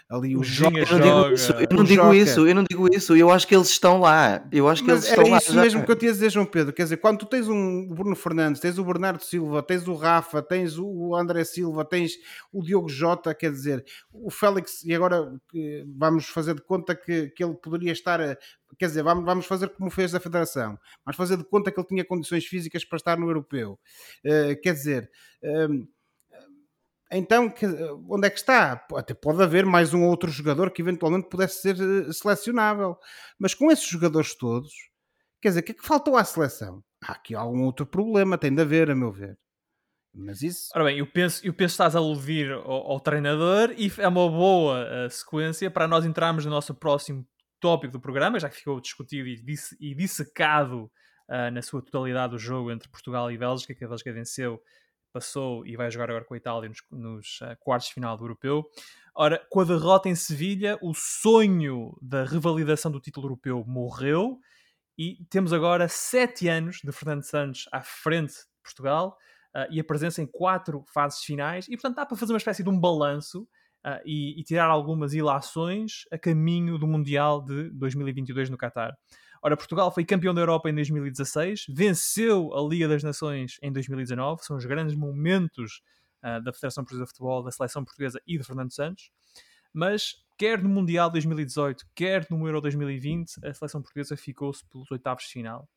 ali o, o Joga. Eu não digo, isso, eu não digo isso, eu não digo isso, eu acho que eles estão lá. Eu acho que Mas eles estão lá. É isso mesmo que eu tinha a dizer, João Pedro. Quer dizer, quando tu tens um Bruno Fernandes, tens o Bernardo Silva, tens o Rafa, tens o André Silva, tens o Diogo Jota, quer dizer, o Félix, e agora vamos fazer de conta que, que ele poderia estar. Quer dizer, vamos, vamos fazer como fez a Federação, vamos fazer de conta que ele tinha condições físicas para estar no Europeu. Uh, quer dizer. Uh, então, onde é que está? Até pode haver mais um outro jogador que eventualmente pudesse ser eh, selecionável. Mas com esses jogadores todos, quer dizer, o que é que faltou à seleção? Há aqui algum outro problema, tem de haver, a meu ver. Mas isso. Ora bem, eu penso, eu penso que estás a aludir ao, ao treinador e é uma boa uh, sequência para nós entrarmos no nosso próximo tópico do programa, já que ficou discutido e, disse, e dissecado uh, na sua totalidade o jogo entre Portugal e Bélgica, que a Bélgica venceu, passou e vai jogar agora com a Itália nos, nos uh, quartos de final do Europeu. Ora, com a derrota em Sevilha, o sonho da revalidação do título europeu morreu e temos agora sete anos de Fernando Santos à frente de Portugal uh, e a presença em quatro fases finais, e portanto dá para fazer uma espécie de um balanço uh, e, e, tirar algumas ilações a caminho do Mundial de 2022 no Qatar. Ora, Portugal foi campeão da Europa em 2016, venceu a Liga das Nações em 2019, são os grandes momentos uh, da Federação Portuguesa de Futebol, da Seleção Portuguesa e de Fernando Santos, mas quer no Mundial 2018, quer no Euro 2020, a Seleção Portuguesa ficou-se pelos oitavos de final.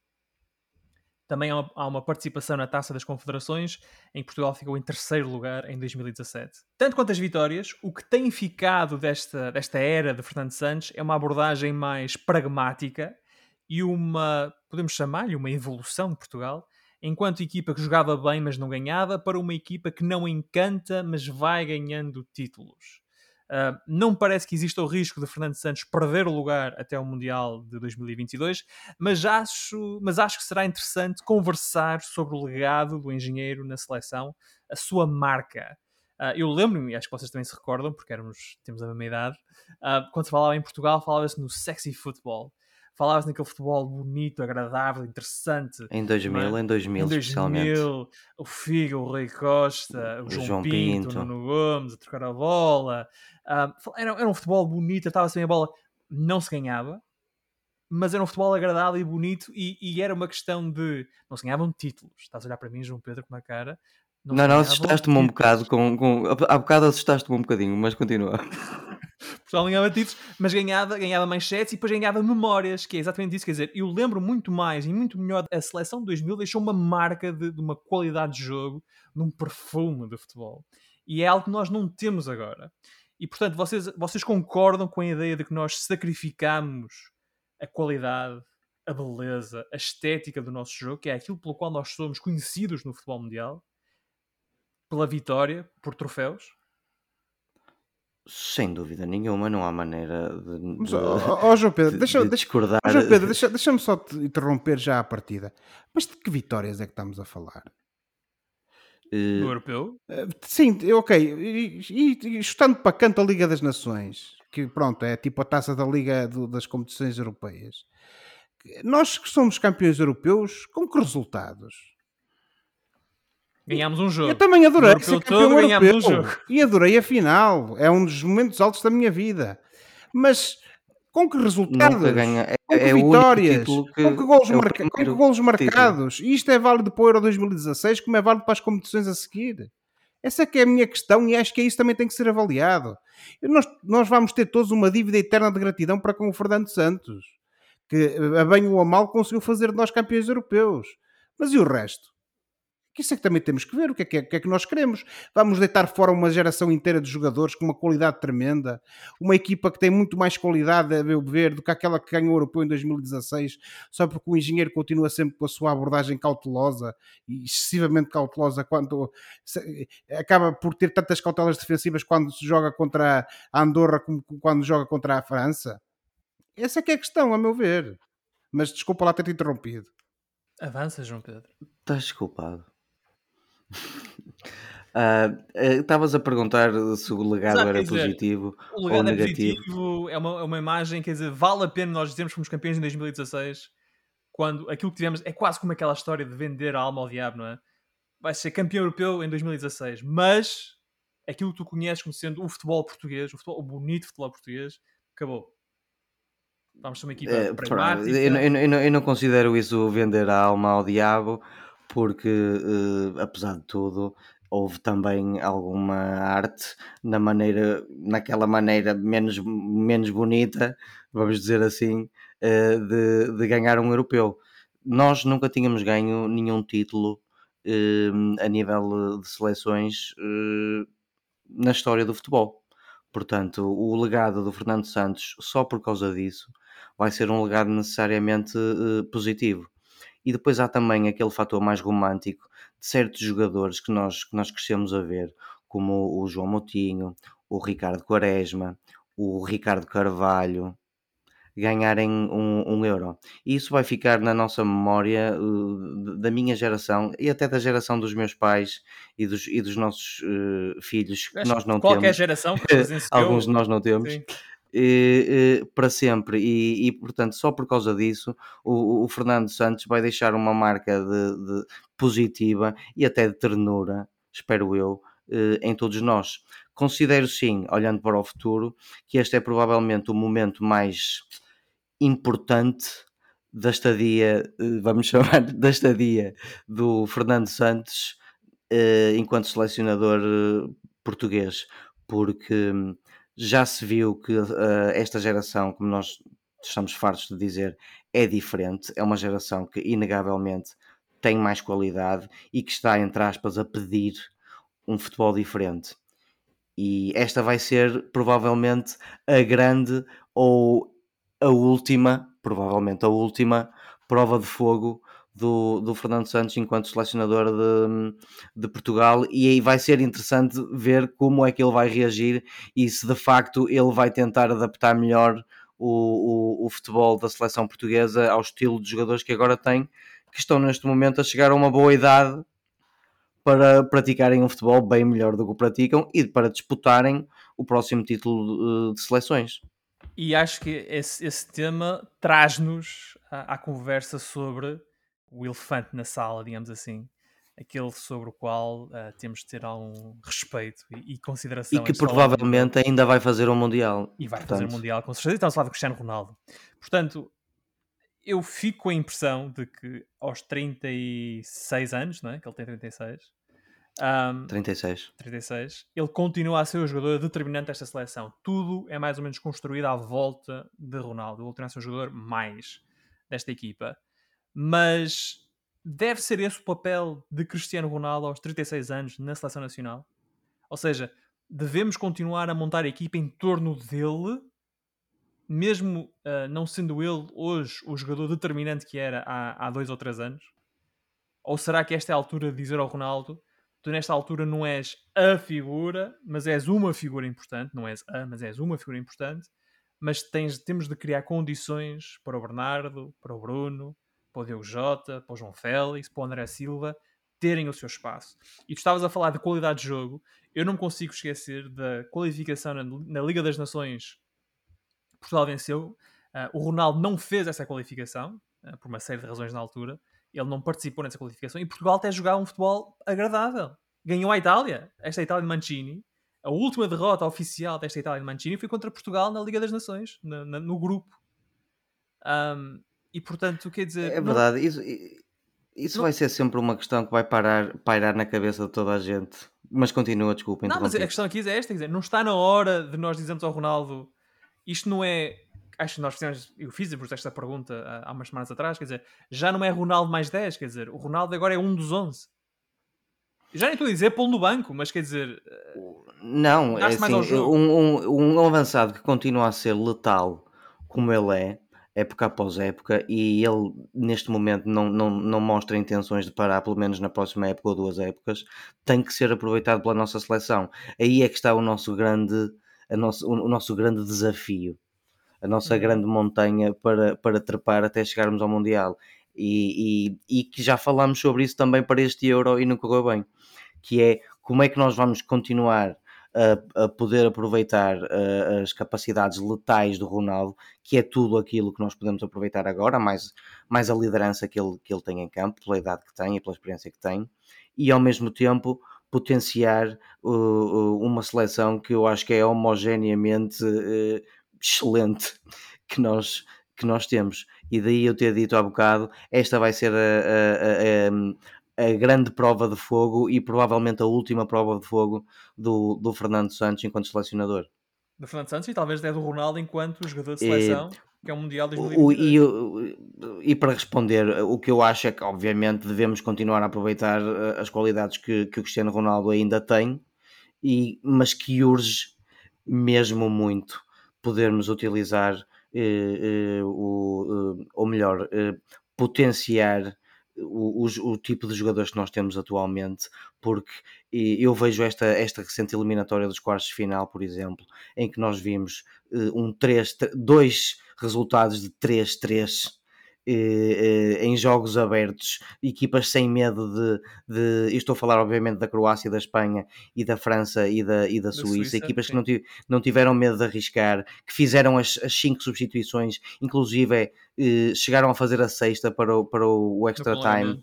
Também há uma participação na Taça das Confederações, em que Portugal ficou em terceiro lugar em 2017. Tanto quanto as vitórias, o que tem ficado desta, desta era de Fernando Santos é uma abordagem mais pragmática e uma, podemos chamar-lhe, uma evolução de Portugal, enquanto equipa que jogava bem, mas não ganhava, para uma equipa que não encanta, mas vai ganhando títulos. Uh, não parece que exista o risco de Fernando Santos perder o lugar até o Mundial de 2022, mas acho, mas acho que será interessante conversar sobre o legado do engenheiro na seleção, a sua marca. Uh, eu lembro-me, acho que vocês também se recordam, porque éramos, temos a mesma idade, uh, quando se falava em Portugal, falava-se no sexy football falavas naquele futebol bonito, agradável, interessante. Em 2000, é? em 2000, em 2000 especialmente. O Figo, o Rui Costa, o, o João, João Pinto, Pinto, o Nuno Gomes, a trocar a bola. Uh, era, era, um futebol bonito, estava sem a bola, não se ganhava, mas era um futebol agradável e bonito e, e, era uma questão de não se ganhavam títulos. Estás a olhar para mim, João Pedro, com uma cara. Não, não, não assustaste-me um bocado com, com. Há bocado assustaste-me um bocadinho, mas continua. Portugal ganhava títulos, mas ganhava, ganhava manchetes e depois ganhava memórias, que é exatamente isso. Quer dizer, eu lembro muito mais e muito melhor. A seleção de 2000 deixou uma marca de, de uma qualidade de jogo, de um perfume de futebol. E é algo que nós não temos agora. E portanto, vocês, vocês concordam com a ideia de que nós sacrificamos a qualidade, a beleza, a estética do nosso jogo, que é aquilo pelo qual nós somos conhecidos no futebol mundial, pela vitória, por troféus? Sem dúvida nenhuma, não há maneira de. Mas, de- ó, ó, João Pedro, de- deixa, de deixa, discordar. ó, João Pedro, deixa, deixa-me só te interromper já a partida. Mas de que vitórias é que estamos a falar? Eh, No europeu? Eh, Sim, ok. E, e, e chutando para canto a Liga das Nações, que pronto, é tipo a taça da Liga do- das competições europeias. Nós que somos campeões europeus, com que resultados? Ganhámos um jogo. Eu também adorei No ser campeão todo europeu. um jogo. E adorei a final. É um dos momentos altos da minha vida. Mas com que resultados? ganha. É, Com que é vitórias? que. com que golos, é marca- com que golos marcados? E isto é válido para o Euro 2016, como é válido para as competições a seguir. Essa é que é a minha questão e acho que é isso também tem que ser avaliado. E Nós, nós vamos ter todos uma dívida eterna de gratidão para com o Fernando Santos, que a bem ou a mal conseguiu fazer de nós campeões europeus. Mas e o resto? Que isso é que também temos que ver o que é que, é, o que é que nós queremos. Vamos deitar fora uma geração inteira de jogadores com uma qualidade tremenda, uma equipa que tem muito mais qualidade, a meu ver, do que aquela que ganhou o Europeu em 2016, só porque o engenheiro continua sempre com a sua abordagem cautelosa e excessivamente cautelosa quando se- acaba por ter tantas cautelas defensivas quando se joga contra a Andorra como quando joga contra a França. Essa é que é a questão, a meu ver. Mas desculpa lá ter-te interrompido. Avança, João Pedro. Estás desculpado. Ah, eh, Estavas a perguntar se o legado Exato, era dizer, positivo O ou legado é negativo. positivo, é uma, é uma imagem, quer dizer, vale a pena nós dizermos que fomos campeões em 2016 quando aquilo que tivemos é quase como aquela história de vender a alma ao diabo, não é? Vai ser campeão europeu em 2016, mas aquilo que tu conheces como sendo o futebol português, o, futebol, o bonito futebol português, acabou. Vamos ser uma equipa pronto, pragmática. eu, eu eu eu não considero isso vender a alma ao diabo, porque eh, apesar de tudo, houve também alguma arte na maneira, naquela maneira menos, menos bonita, vamos dizer assim, eh, de, de ganhar um europeu. Nós nunca tínhamos ganho nenhum título eh, a nível de seleções na história do futebol. Portanto, o legado do Fernando Santos, só por causa disso, vai ser um legado necessariamente positivo. E depois há também aquele fator mais romântico de certos jogadores que nós, que nós crescemos a ver, como o João Moutinho, o Ricardo Quaresma, o Ricardo Carvalho, ganharem um, um euro. E isso vai ficar na nossa memória eh, da minha geração e até da geração dos meus pais e dos, e dos nossos eh, filhos, que nós não qualquer temos. geração que. Alguns de nós não temos. Sim. Eh, eh, para sempre. E, e, portanto só por causa disso o, o Fernando Santos vai deixar uma marca de, de positiva e até de ternura espero eu eh, em todos nós. Considero sim olhando para o futuro que este é provavelmente o momento mais importante da estadia vamos chamar da estadia do Fernando Santos eh, enquanto selecionador eh, português. Porque hum, já se viu que uh, esta geração, como nós estamos fartos de dizer, é diferente. É uma geração que, inegavelmente, tem mais qualidade e que está, entre aspas, a pedir um futebol diferente. E esta vai ser, provavelmente, a grande ou a última, provavelmente a última, prova de fogo do, do Fernando Santos enquanto selecionador de, de Portugal e aí vai ser interessante ver como é que ele vai reagir e se de facto ele vai tentar adaptar melhor o, o, o futebol da seleção portuguesa ao estilo de jogadores que agora tem, que estão neste momento a chegar a uma boa idade para praticarem um futebol bem melhor do que praticam e para disputarem o próximo título de seleções. E acho que esse, esse tema traz-nos à, à conversa sobre o elefante na sala, digamos assim, aquele sobre o qual uh, temos de ter algum respeito e, e consideração. E que provavelmente ainda vai fazer o um Mundial. E vai Portanto... fazer o Mundial, com certeza. A falar do Cristiano Ronaldo. Portanto, eu fico com a impressão de que aos 36 anos, não é? que ele tem 36, um, 36. 36, ele continua a ser o jogador determinante desta seleção. Tudo é mais ou menos construído à volta de Ronaldo. Ele continua a ser o jogador mais desta equipa mas deve ser esse o papel de Cristiano Ronaldo aos 36 anos na seleção nacional? Ou seja, devemos continuar a montar a equipa em torno dele, mesmo uh, não sendo ele hoje o jogador determinante que era há, há dois ou três anos? Ou será que esta é a altura de dizer ao Ronaldo: tu nesta altura não és a figura, mas és uma figura importante, não és a, mas és uma figura importante, mas tens, temos de criar condições para o Bernardo, para o Bruno, para o Diogo Jota, para o João Félix, para o André Silva terem o seu espaço. E tu estavas a falar de qualidade de jogo, eu não consigo esquecer da qualificação na, Liga das Nações. Portugal venceu. Uh, o Ronaldo não fez essa qualificação, uh, por uma série de razões na altura. Ele não participou nessa qualificação. E Portugal até jogava um futebol agradável. Ganhou a Itália, esta Itália de Mancini. A última derrota oficial desta Itália de Mancini foi contra Portugal na Liga das Nações, na, na, no grupo. Um, e portanto, quer dizer. É verdade, não... isso, isso não... vai ser sempre uma questão que vai parar, pairar na cabeça de toda a gente. Mas continua, desculpa. Não, mas a questão aqui é esta: dizer, não está na hora de nós dizermos ao Ronaldo isto não é. Acho que nós fizemos, eu fiz esta pergunta há umas semanas atrás, quer dizer, já não é Ronaldo mais 10, quer dizer, o Ronaldo agora é um dos 11. Já nem estou a dizer pô-lo no banco, mas quer dizer. Não, é assim, um, um, um avançado que continua a ser letal como ele é, época após época, e ele neste momento não, não, não mostra intenções de parar, pelo menos na próxima época ou duas épocas, tem que ser aproveitado pela nossa seleção. Aí é que está o nosso grande, a nosso, o nosso grande desafio, a nossa uhum. grande montanha para, para trepar até chegarmos ao Mundial. E, e, e que já falámos sobre isso também para este Euro e não correu bem, que é como é que nós vamos continuar a, a poder aproveitar uh, as capacidades letais do Ronaldo, que é tudo aquilo que nós podemos aproveitar agora, mais, mais a liderança que ele, que ele tem em campo, pela idade que tem e pela experiência que tem, e ao mesmo tempo potenciar uh, uma seleção que eu acho que é homogeneamente uh, excelente que nós, que nós temos. E daí eu ter dito há bocado, esta vai ser a, a, a a grande prova de fogo e provavelmente a última prova de fogo do, do Fernando Santos enquanto selecionador. Do Fernando Santos e talvez até do Ronaldo enquanto jogador de seleção, e, que é o Mundial 2022. E, e, para responder, o que eu acho é que obviamente devemos continuar a aproveitar eh, as qualidades que, que o Cristiano Ronaldo ainda tem, e, mas que urge mesmo muito podermos utilizar eh, eh, o, eh, ou melhor, eh, potenciar o, o, o, tipo de jogadores que nós temos atualmente, porque eu vejo esta, esta recente eliminatória dos quartos de final, por exemplo, em que nós vimos uh, um 3, dois resultados de 3-3 eh, eh, em jogos abertos, equipas sem medo de, de. estou a falar, obviamente, da Croácia, da Espanha e da França e da, e da, da Suíça, Suíça, equipas sim. que não, não tiveram medo de arriscar, que fizeram as, as cinco substituições, inclusive eh, chegaram a fazer a sexta para o, para o extra time.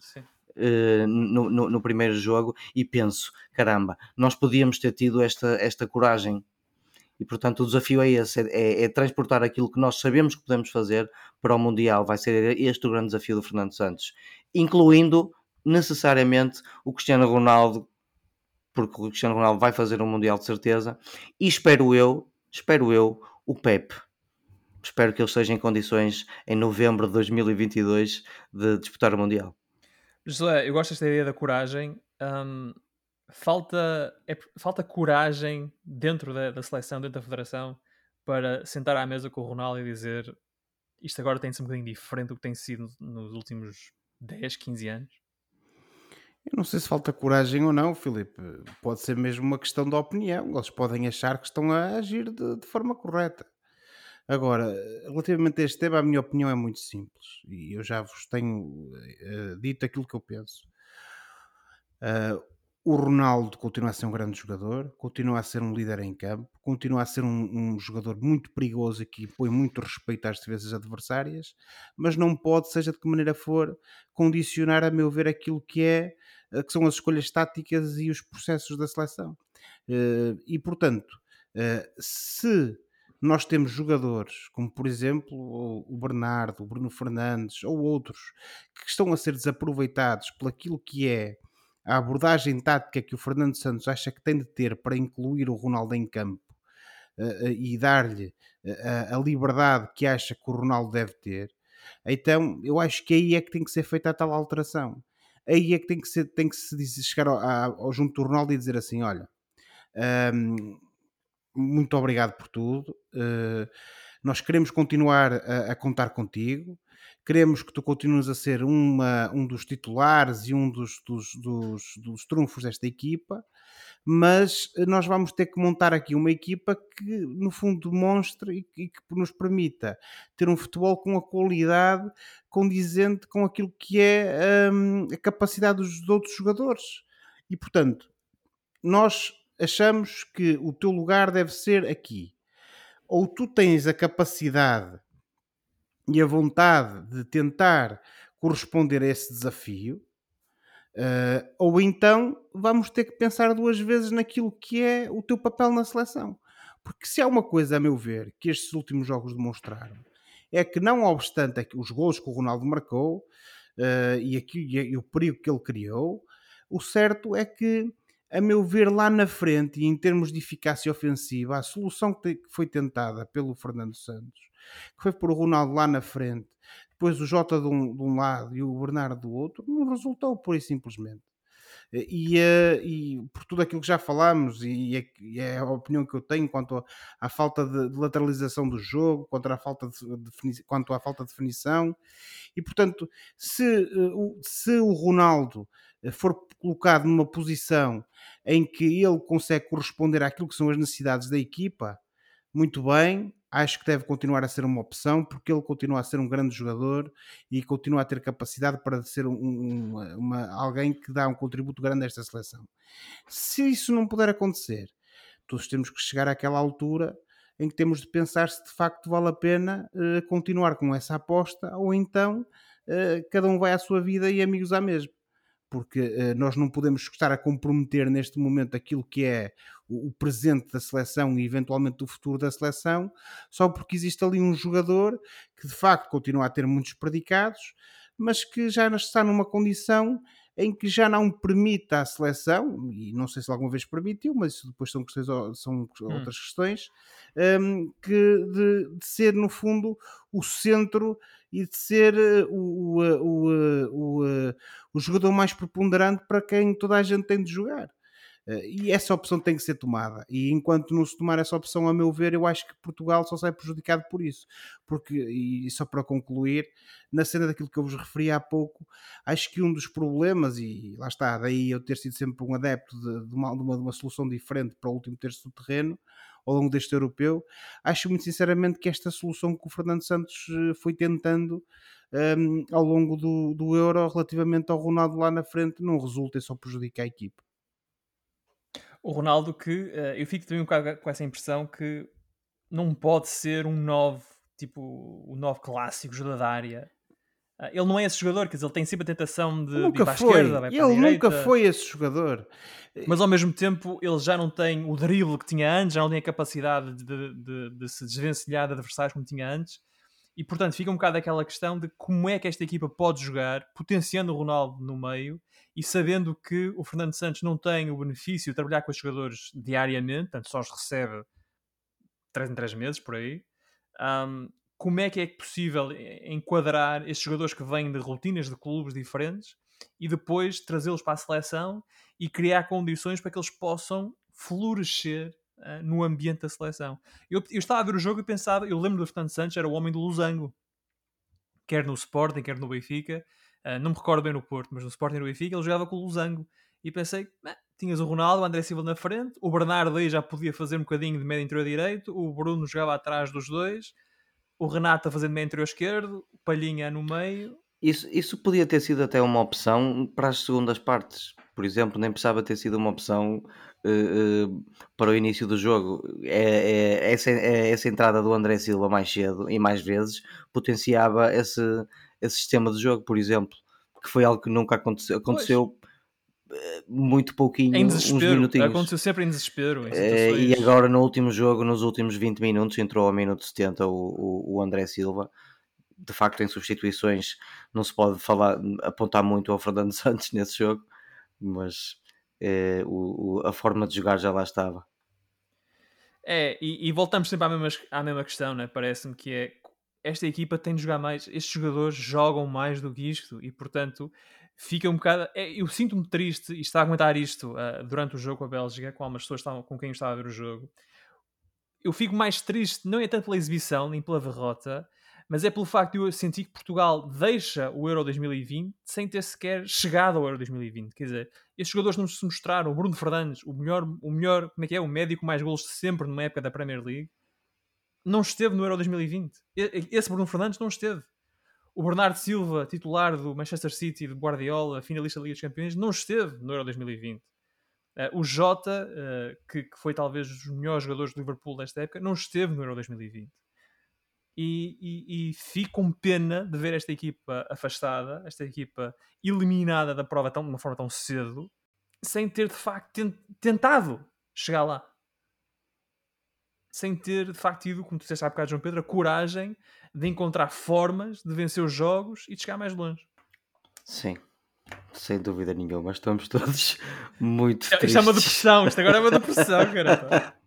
no, no, no, primeiro jogo e penso, caramba, nós podíamos ter tido esta, esta coragem e portanto o desafio é esse, é, é, transportar aquilo que nós sabemos que podemos fazer para o Mundial, vai ser este o grande desafio do Fernando Santos, incluindo necessariamente o Cristiano Ronaldo, porque o Cristiano Ronaldo vai fazer um Mundial de certeza, e espero eu, espero eu, o Pep. Espero que ele esteja em condições em novembro de 2022 de disputar o Mundial. José, eu gosto desta ideia da coragem. Um, falta, é, falta coragem dentro da, da, seleção, dentro da federação, para sentar à mesa com o Ronaldo e dizer isto agora tem de ser um bocadinho diferente do que tem sido nos últimos 10, 15 anos? Eu não sei se falta coragem ou não, Filipe. Pode ser mesmo uma questão de opinião. Eles podem achar que estão a agir de, de forma correta. Agora, relativamente a este tema, a minha opinião é muito simples e eu já vos tenho uh, dito aquilo que eu penso. Uh, o Ronaldo continua a ser um grande jogador, continua a ser um líder em campo, continua a ser um, um, jogador muito perigoso e que impõe muito respeito às defesas adversárias, mas não pode, seja de que maneira for, condicionar, a meu ver, aquilo que, é, eh, que são as escolhas táticas e os processos da seleção. Eh, e, portanto, eh, se nós temos jogadores como, por exemplo, o Bernardo, o Bruno Fernandes ou outros que estão a ser desaproveitados pelaquilo que é a abordagem tática que o Fernando Santos acha que tem de ter para incluir o Ronaldo em campo uh, e dar-lhe uh, a liberdade que acha que o Ronaldo deve ter, então eu acho que aí é que tem que ser feita a tal alteração. Aí é que tem que, ser, tem que se chegar ao, ao, junto do Ronaldo e dizer assim: olha, Um, muito obrigado por tudo. Uh, nós queremos continuar a, a, contar contigo. Queremos que tu continues a ser uma, um dos titulares e um dos, dos, dos, dos trunfos desta equipa mas nós vamos ter que montar aqui uma equipa que, no fundo, demonstre e, e que nos permita ter um futebol com a qualidade condizente com aquilo que é um, a capacidade dos outros jogadores. E, portanto, nós achamos que o teu lugar deve ser aqui. Ou tu tens a capacidade e a vontade de tentar corresponder a esse desafio, Uh, ou então vamos ter que pensar duas vezes naquilo que é o teu papel na seleção. Porque se há uma coisa, a meu ver, que estes últimos jogos demonstraram, é que não obstante os gols que o Ronaldo marcou uh, e, aqui, e o perigo que ele criou, o certo é que, a meu ver, lá na frente e em termos de eficácia ofensiva, a solução que foi tentada pelo Fernando Santos, que foi pôr o Ronaldo lá na frente depois o Jota de um, de um lado e o Bernardo do outro, não resultou pura e simplesmente. E, eh, e, por tudo aquilo que já falámos, e é, e é a opinião que eu tenho quanto à falta de, de, lateralização do jogo, quanto à falta de, de, quanto à falta de definição, e portanto, se, eh, se o Ronaldo eh, for colocado numa posição em que ele consegue corresponder àquilo que são as necessidades da equipa, muito bem, acho que deve continuar a ser uma opção porque ele continua a ser um grande jogador e continua a ter capacidade para ser um, um, uma, alguém que dá um contributo grande a esta seleção. Se isso não puder acontecer, todos temos que chegar àquela altura em que temos de pensar se de facto vale a pena uh, continuar com essa aposta ou então uh, cada um vai à sua vida e amigos à mesma porque uh, nós não podemos estar a comprometer neste momento aquilo que é o, presente da seleção e eventualmente o futuro da seleção, só porque existe ali um jogador que de facto continua a ter muitos predicados, mas que já está numa condição em que já não permite à seleção, e não sei se alguma vez permitiu, mas isso depois são, questões, são hum. outras questões, um, que de, de, ser no fundo o centro e de ser eh, o, o, o, o, o jogador mais preponderante para quem toda a gente tem de jogar. Eh, e essa opção tem que ser tomada. E enquanto não se tomar essa opção, a meu ver, eu acho que Portugal só sai prejudicado por isso. Porque, e só para concluir, na cena daquilo que eu vos referi há pouco, acho que um dos problemas, e lá está, daí eu ter sido sempre um adepto de, de, uma, de, uma, de uma solução diferente para o último terço do terreno, ao longo deste europeu, acho muito sinceramente que esta solução que o Fernando Santos eh, foi tentando um, ehm, ao longo do, do Euro relativamente ao Ronaldo lá na frente não resulta e só prejudica a equipa. O Ronaldo que uh, eu fico também um bocado com essa impressão que não pode ser um novo, tipo, o novo clássico jogador da área. Uh, ele não é esse jogador, quer dizer, ele tem sempre a tentação de, nunca de ir para a foi. esquerda, vai ele para a nunca foi esse jogador. Mas ao mesmo tempo ele já não tem o drible que tinha antes, já não tem a capacidade de, de, de se desvencilhar de adversários como tinha antes. E portanto fica um bocado aquela questão de como é que esta equipa pode jogar, potenciando o Ronaldo no meio e sabendo que o Fernando Santos não tem o benefício de trabalhar com os jogadores diariamente, portanto só os recebe 3 em 3 meses por aí, um, como é que é possível enquadrar estes jogadores que vêm de rotinas de clubes diferentes e depois trazê-los para a seleção e criar condições para que eles possam florescer uh, no ambiente da seleção. Eu, eu, estava a ver o jogo e pensava, eu lembro do Fernando Santos, era o homem do losango, quer no Sporting, quer no Benfica, Uh, não me recordo bem no Porto, mas no Sporting e no Benfica ele jogava com o Losango. E pensei, tinhas o Ronaldo, o André Silva na frente, o Bernardo aí já podia fazer um bocadinho de médio interior direito, o Bruno jogava atrás dos dois, o Renato a fazer de médio interior esquerdo, o Palhinha no meio. Isso, isso podia ter sido até uma opção para as segundas partes. Por exemplo, nem precisava ter sido uma opção uh, uh, para o início do jogo. É, é, essa, é, essa entrada do André Silva mais cedo e mais vezes potenciava esse, esse sistema de jogo, por exemplo, que foi algo que nunca aconteceu, aconteceu eh, muito pouquinho, em uns minutinhos. Aconteceu sempre em desespero. Em e agora no último jogo, nos últimos 20 minutos, entrou ao minuto 70 o, o, o André Silva. De facto, em substituições, não se pode falar, apontar muito ao Fernando Santos nesse jogo, mas é, o, o, a forma de jogar já lá estava. É, e, e voltamos sempre à mesma, à mesma questão, né? parece-me que é esta equipa tem de jogar mais, estes jogadores jogam mais do que isto e, portanto, fica um bocado. É, eu sinto-me triste e está a aguentar isto uh, durante o jogo com a Bélgica, com algumas pessoas estavam, com quem eu estava a ver o jogo. Eu fico mais triste, não é tanto pela exibição nem pela derrota, mas é pelo facto de eu sentir que Portugal deixa o Euro 2020 sem ter sequer chegado ao Euro 2020. Quer dizer, estes jogadores não se mostraram. O Bruno Fernandes, o melhor, o melhor, como é que é? O médico mais golos de sempre numa época da Premier League, não esteve no Euro 2020. Esse Bruno Fernandes não esteve. O Bernardo Silva, titular do Manchester City, do Guardiola, finalista da Liga dos Campeões, não esteve no Euro 2020. Uh, o Jota, uh, que, que, foi talvez um dos melhores jogadores do Liverpool desta época, não esteve no Euro 2020. E, e, e, fico com pena de ver esta equipa afastada, esta equipa eliminada da prova tão, de uma forma tão cedo, sem ter de facto tentado chegar lá. Sem ter de facto tido, como tu disseste há bocado, João Pedro, a coragem de encontrar formas de vencer os jogos e de chegar mais longe. Sim, sem dúvida nenhuma. Estamos todos muito isto, tristes. Isto é uma depressão, isto agora é uma depressão, cara.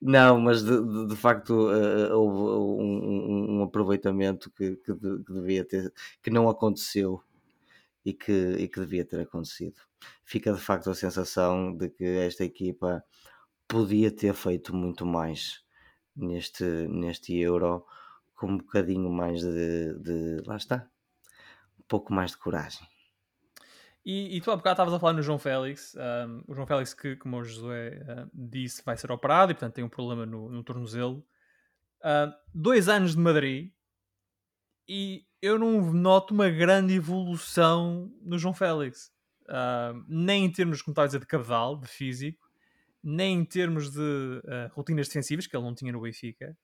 Não, mas de, de, de facto uh, houve um, um, aproveitamento que, que, de, que, devia ter, que não aconteceu e que, e que devia ter acontecido. Fica de facto a sensação de que esta equipa podia ter feito muito mais neste, neste Euro com um bocadinho mais de, de lá está, um pouco mais de coragem. E, e tu há bocado estavas a falar no João Félix, um, o João Félix que, como o Josué uh, disse, vai ser operado e portanto tem um problema no, no tornozelo. Uh, dois anos de Madrid e eu não noto uma grande evolução no João Félix. Uh, nem em termos, como estava a dizer, de cabedal, de físico, nem em termos de uh, rotinas defensivas, que ele não tinha no Benfica.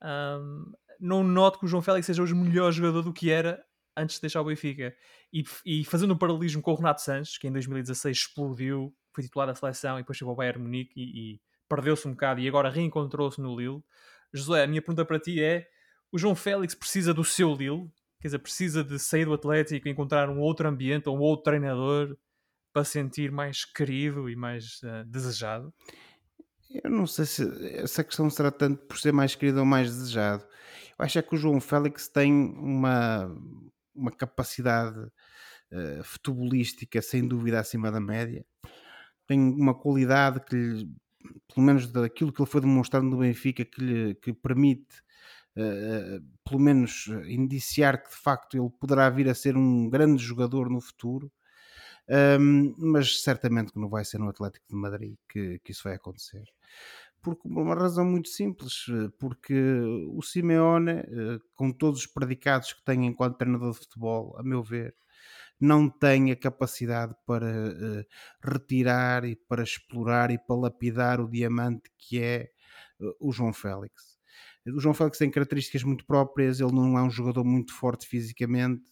Um, não noto que o João Félix seja hoje melhor jogador do que era antes de deixar o Benfica. E, e fazendo um paralelismo com o Renato Sanches, que em 2016 explodiu, foi titular da seleção e depois chegou ao Bayern Munique e, e perdeu-se um bocado e agora reencontrou-se no Lille. José, a minha pergunta para ti é: o João Félix precisa do seu Lille? Quer dizer, precisa de sair do Atlético e encontrar um outro ambiente ou um outro treinador para sentir mais querido e mais uh, desejado? Eu não sei se essa questão será tanto por ser mais querido ou mais desejado. Eu acho é que o João Félix tem uma, uma capacidade uh, futebolística sem dúvida acima da média, tem uma qualidade que lhe, pelo menos daquilo que ele foi demonstrando no Benfica, que lhe que permite uh, pelo menos indiciar que de facto ele poderá vir a ser um grande jogador no futuro. Um, mas certamente que não vai ser no Atlético de Madrid que, que isso vai acontecer por uma razão muito simples, eh, porque o Simeone, eh, com todos os predicados que tem enquanto treinador de futebol, a meu ver, não tem a capacidade para uh, retirar e para explorar e para lapidar o diamante que é o João Félix. O João Félix tem características muito próprias, ele não é um jogador muito forte fisicamente,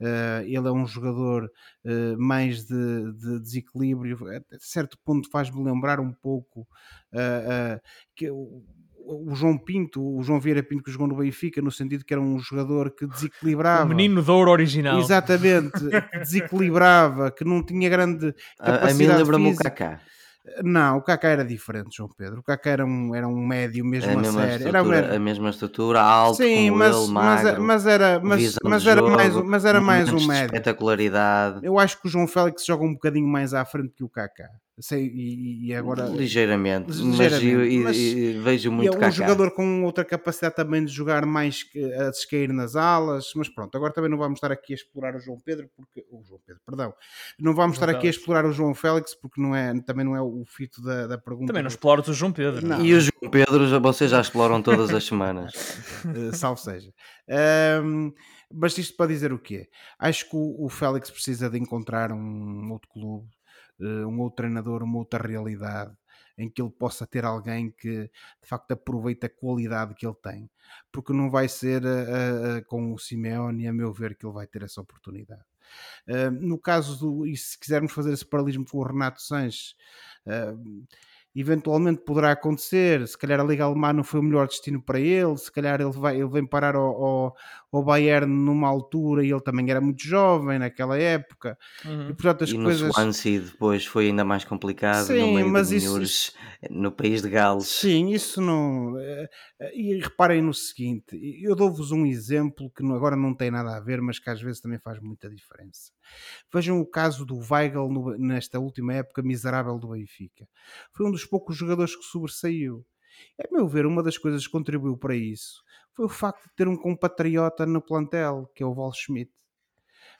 Uh, ele é um jogador uh, mais de, de, desequilíbrio, a certo ponto faz-me lembrar um pouco uh, que o, o João Pinto, o João Vieira Pinto que jogou no Benfica, no sentido que era um jogador que desequilibrava. O menino de ouro original. Exatamente, desequilibrava, que não tinha grande capacidade a, a mim lembra-me o Kaká. Não, o Kaká era diferente, João Pedro. O Kaká era um, era um médio mesmo a, a sério. Era a mesma estrutura, alto, Sim, mas, ele, magro, mas, era, mas, mas era jogo, mais, mas era mais um médio. Espetacularidade. Eu acho que o João Félix joga um bocadinho mais à frente que o Kaká. Sei, e, e, agora ligeiramente, ligeiramente mas, mas e, vejo muito é um jogador com outra capacidade também de jogar mais a descair nas alas, mas pronto, agora também não vamos estar aqui a explorar o João Pedro porque o João Pedro, perdão, não vamos estar aqui a explorar o João Félix porque não é, também não é o fito da, da pergunta. Também não exploras o João Pedro. Não. E o João Pedro vocês já exploram todas as semanas. Eh, salve seja. Um, mas isto para dizer o quê? Acho que o, o Félix precisa de encontrar um outro clube um outro treinador, uma outra realidade em que ele possa ter alguém que de facto aproveite a qualidade que ele tem, porque não vai ser uh, uh, com o Simeone, a meu ver, que ele vai ter essa oportunidade. Uh, no caso do, e se quisermos fazer esse paralelismo com o Renato Sanches, eventualmente poderá acontecer. Se calhar a Liga Alemã não foi o melhor destino para ele, se calhar ele, vai, ele vem parar ao, ao, ao Bayern numa altura e ele também era muito jovem naquela época. Uhum. E portanto as e coisas. no Swansea depois foi ainda mais complicado, Sim, no meio mas de isso- Minhures, no país de Gales. Sim, isso não. eh, eh, E reparem no seguinte: eu dou-vos um exemplo que agora não tem nada a ver, mas que às vezes também faz muita diferença. Vejam o caso do Weigl no- nesta última época miserável do Benfica. Foi um dos poucos jogadores que sobressaiu. A meu ver, uma das coisas que contribuiu para isso foi o facto de ter um compatriota no plantel, que é o Val Schmidt.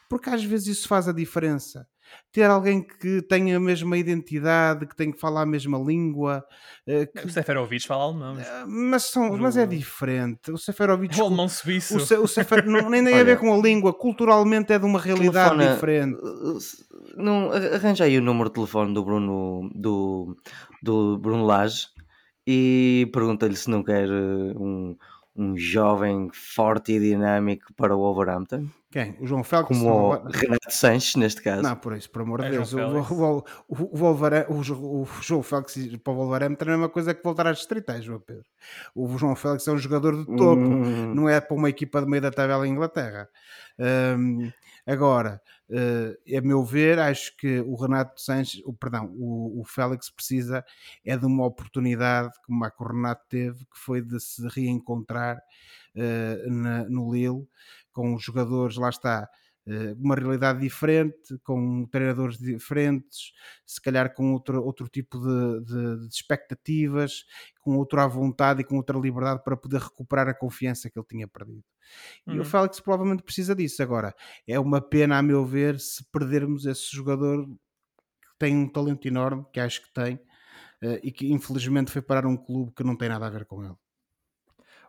Porque às vezes isso faz a diferença. Ter alguém que tenha a mesma identidade, que tenha que falar a mesma língua, eh, que- O Seferovic fala alemão. mas ah, mas, são, mas é diferente. O Seferovic. É o alemão suíço. o, Se- o Sefer- não, nem tem a ver com a língua, culturalmente é de uma realidade Telefona- diferente. se- Não, arranja aí o número de telefone do Bruno do, do Bruno Lage e pergunta-lhe se não quer um, um jovem forte e dinâmico para o Wolverhampton, Quem? O João Félix? como o Renato Sanches neste caso. não, por isso, por amor de É Deus. João O, o, o, o, João Félix para o Wolverhampton é a mesma coisa que voltar às distritais, João Pedro. O João Félix é um jogador de topo. Hum, não é para uma equipa de meio da tabela em Inglaterra. Hum, agora, eh, a meu ver, acho que o Renato Sanches, o, perdão, o, o Félix precisa é de uma oportunidade como a que o Renato teve, que foi de se reencontrar eh, na- no Lille com os jogadores, lá está, eh, uma realidade diferente, com treinadores diferentes, se calhar com outro, outro tipo de, de- de expectativas, com outra vontade e com outra liberdade para poder recuperar a confiança que ele tinha perdido. E o Uhum. Félix provavelmente precisa disso. Agora, é uma pena, a meu ver, se perdermos esse jogador que tem um talento enorme, que acho que tem, eh, e que infelizmente foi parar um clube que não tem nada a ver com ele.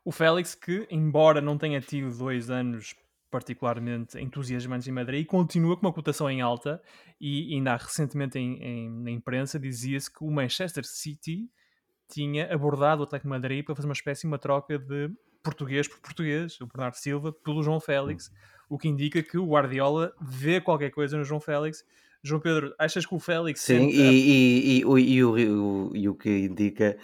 O Félix, que, embora não tenha tido dois anos particularmente entusiasmantes em Madrid, continua com uma cotação em alta e ainda há recentemente em, em- na imprensa dizia-se que o Manchester City tinha abordado o Atlético Madrid para fazer uma espécie de uma troca de português por português, o Bernardo Silva pelo João Félix, o que indica que o Guardiola vê qualquer coisa no João Félix. João Pedro, achas que o Félix Sim, sente e, e, e, o- e o, o- e o que indica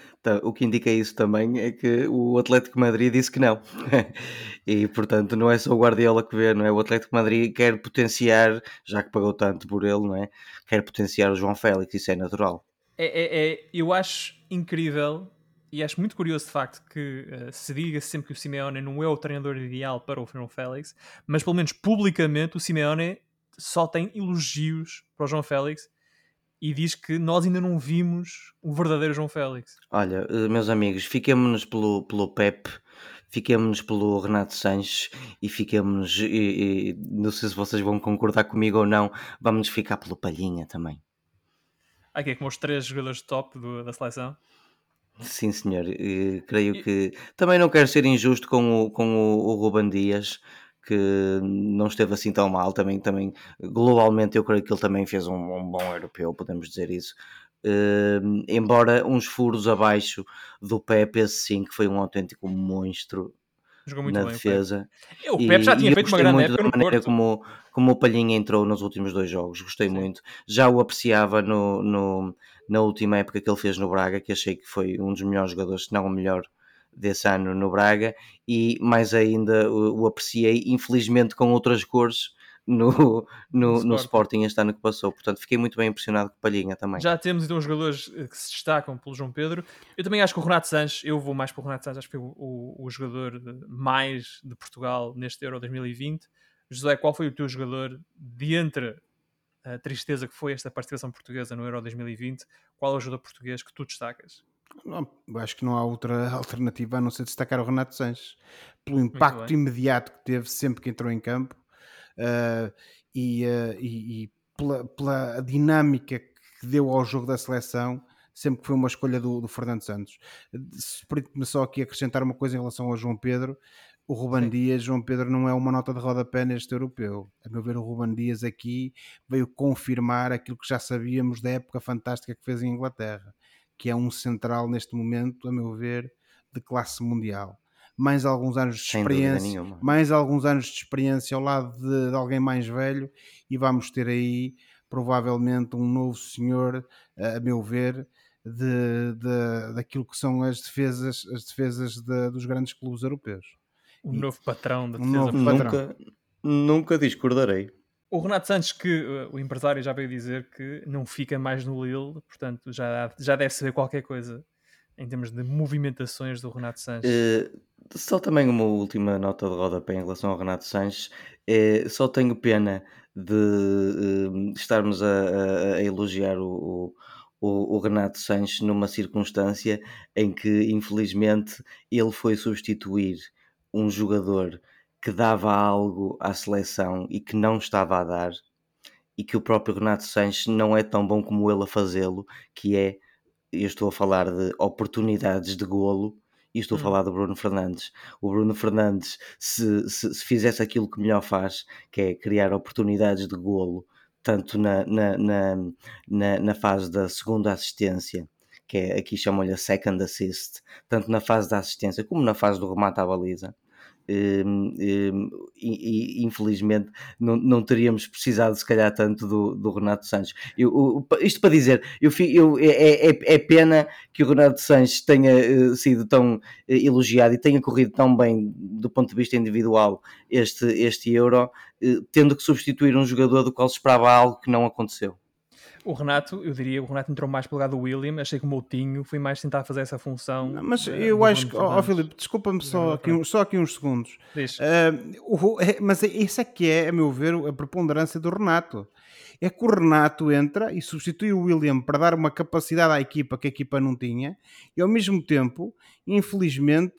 o que indica isso também é que o Atlético Madrid disse que não. e portanto não é só o Guardiola que vê, não é? O Atlético Madrid quer potenciar, já que pagou tanto por ele, não é? Quer potenciar o João Félix, isso é natural. é, é- é- eu acho incrível e acho muito curioso de facto que eh, se diga sempre que o Simeone não é o treinador ideal para o João Félix, mas pelo menos publicamente o Simeone só tem elogios para o João Félix e diz que nós ainda não vimos o verdadeiro João Félix. Olha, eh, meus amigos, fiquemos-nos pelo, pelo Pep, fiquemos-nos pelo Renato Sanches e fiquemos, e, e não sei se vocês vão concordar comigo ou não, vamos ficar pelo Palhinha também. Aqui é como os três jogadores top do- da seleção. Sim, senhor. E creio E- que também não quero ser injusto com o, com o, o Ruben Dias, que não esteve assim tão mal. Também, também globalmente, eu creio que ele também fez um, um bom europeu, podemos dizer isso. Eh, embora uns furos abaixo do Pepe, sim, que foi um autêntico monstro Jogou muito na bem. defesa. O Pepe já E- tinha e eu feito uma grande muito época da maneira como, como o Palhinha entrou nos últimos dois jogos, gostei Sim. muito. Já o apreciava no, no- na última época que ele fez no Braga, que achei que foi um dos melhores jogadores, se não o melhor desse ano no Braga, e mais ainda o, o apreciei, infelizmente com outras cores, no, no, No no Sporting. Este ano que passou. Portanto, fiquei muito bem impressionado com o Palhinha também. Já temos então os jogadores que se destacam pelo João Pedro. Eu também acho que o Renato Sanches, eu vou mais para o Renato Sanches, acho que foi o, o- o jogador de- mais de Portugal neste Euro 2020. José, qual foi o teu jogador de entre a tristeza que foi esta participação portuguesa no Euro 2020? Qual é o jogador português que tu destacas? Não, acho que não há outra alternativa a não ser destacar o Renato Sanches pelo impacto imediato que teve sempre que entrou em campo ah, e, ah, e- e pela, pela dinâmica que deu ao jogo da seleção sempre que foi uma escolha do, do Fernando Santos. Permite-me só aqui acrescentar uma coisa em relação ao João Pedro. O Ruben Sim. Dias, João Pedro não é uma nota de rodapé neste europeu. A meu ver, o Ruben Dias aqui veio confirmar aquilo que já sabíamos da época fantástica que fez em Inglaterra que é um central neste momento, a meu ver, de classe mundial. Mais alguns anos de Sem experiência, mais alguns anos de experiência ao lado de, de alguém mais velho e vamos ter aí provavelmente um novo senhor, a meu ver, de, de, daquilo que são as defesas, as defesas de, dos grandes clubes europeus. O e, novo patrão da defesa. Um novo patrão. Nunca, nunca discordarei. O Renato Santos, que uh, o empresário já veio dizer que não fica mais no Lille, portanto já, já deve saber qualquer coisa em termos de movimentações do Renato Sanches. Uh, só também uma última nota de rodapé em relação ao Renato Sanches. Uh, só tenho pena de estarmos a, a, a elogiar o, o, o, Renato Sanches numa circunstância em que, infelizmente, ele foi substituir um jogador que dava algo à seleção e que não estava a dar, e que o próprio Renato Sanches não é tão bom como ele a fazê-lo, que é eu estou a falar de oportunidades de golo e estou hum. a falar do Bruno Fernandes. O Bruno Fernandes, se, se, se, fizesse aquilo que melhor faz, que é criar oportunidades de golo, tanto na, na, na, na, na fase da segunda assistência, que é aqui chamam-lhe a second assist, tanto na fase da assistência como na fase do remate à baliza, um, um, e, e, infelizmente não, não teríamos precisado se calhar tanto do, do Renato Sanches. Eu, o, isto para dizer, eu, eu, é, é, é, pena que o Renato Sanches tenha uh, sido tão uh, elogiado e tenha corrido tão bem do ponto de vista individual este, este Euro, uh, tendo que substituir um jogador do qual se esperava algo que não aconteceu. O Renato, eu diria, o Renato entrou mais pelo lado do William, achei que o Moutinho foi mais tentar fazer essa função. Não, mas eu acho que, ó oh, Filipe, desculpa-me só, aqui, só aqui uns segundos. Uh, o, é, mas isso é que é, a meu ver, a preponderância do Renato. É que o Renato entra e substitui o William para dar uma capacidade à equipa que a equipa não tinha e ao mesmo tempo, infelizmente,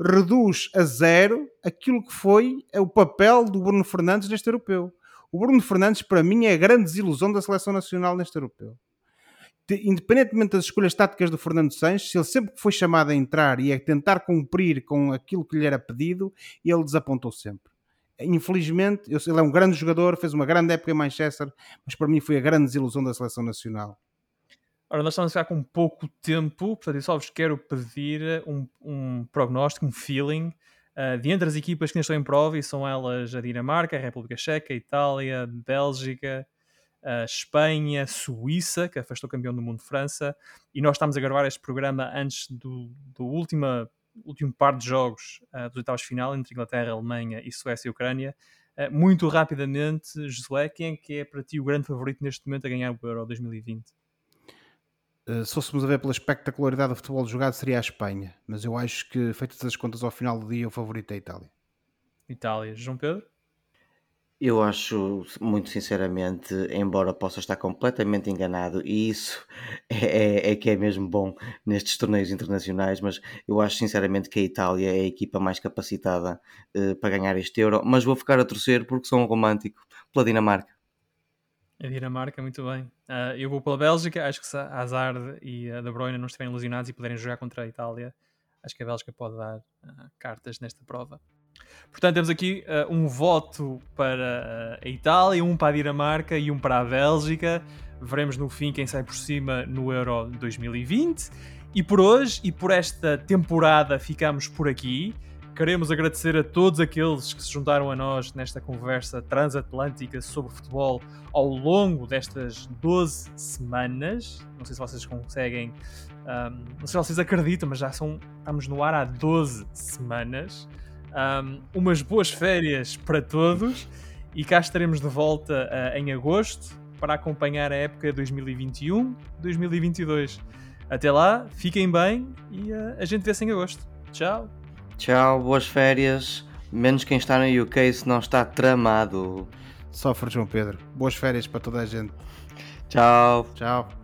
reduz a zero aquilo que foi o papel do Bruno Fernandes neste europeu. O Bruno Fernandes, para mim, é a grande desilusão da seleção nacional neste europeu. Independentemente das escolhas táticas do Fernando Sanches, ele sempre foi chamado a entrar e a tentar cumprir com aquilo que lhe era pedido, ele desapontou sempre. Infelizmente, ele é um grande jogador, fez uma grande época em Manchester, mas para mim foi a grande desilusão da seleção nacional. Ora, nós estamos a ficar com pouco tempo, portanto, eu só vos quero pedir um, um prognóstico, um feeling Uh, de entre as equipas que ainda estão em prova, e são elas a Dinamarca, a República Checa, a Itália, a Bélgica, a Espanha, a Suíça, que afastou campeão do mundo França, e nós estamos a gravar este programa antes do, do última, último par de jogos uh, dos oitavos final entre Inglaterra, Alemanha e Suécia e Ucrânia. Uh, muito rapidamente, Josué, quem é que é para ti o grande favorito neste momento a ganhar o Euro 2020? Eh, se fôssemos a ver pela espectacularidade do futebol jogado, seria a Espanha. Mas eu acho que, feitas as contas ao final do dia, o favorito é a Itália. Itália. João Pedro? Eu acho, muito sinceramente, embora possa estar completamente enganado, e isso é, é, é, que é mesmo bom nestes torneios internacionais, mas eu acho sinceramente que a Itália é a equipa mais capacitada uh, para ganhar este Euro, mas vou ficar a torcer porque sou um romântico pela Dinamarca. A Dinamarca, muito bem. Uh, eu vou pela Bélgica, acho que se Hazard e a De Bruyne não estiverem ilusionados e puderem jogar contra a Itália, acho que a Bélgica pode dar uh, cartas nesta prova. Portanto, temos aqui uh, um voto para a Itália, um para a Dinamarca e um para a Bélgica. Veremos no fim quem sai por cima no Euro 2020. E por hoje e por esta temporada ficamos por aqui. Queremos agradecer a todos aqueles que se juntaram a nós nesta conversa transatlântica sobre futebol ao longo destas 12 semanas. Não sei se vocês conseguem, um, não sei se vocês acreditam, mas já são, estamos no ar há 12 semanas. Um, umas boas férias para todos e cá estaremos de volta uh, em agosto para acompanhar a época 2021-2022. Até lá, fiquem bem e uh, a gente vê-se em agosto. Tchau! Tchau, boas férias. Menos quem está no UK se não está tramado. Sofre, João Pedro. Boas férias para toda a gente. Tchau. Tchau.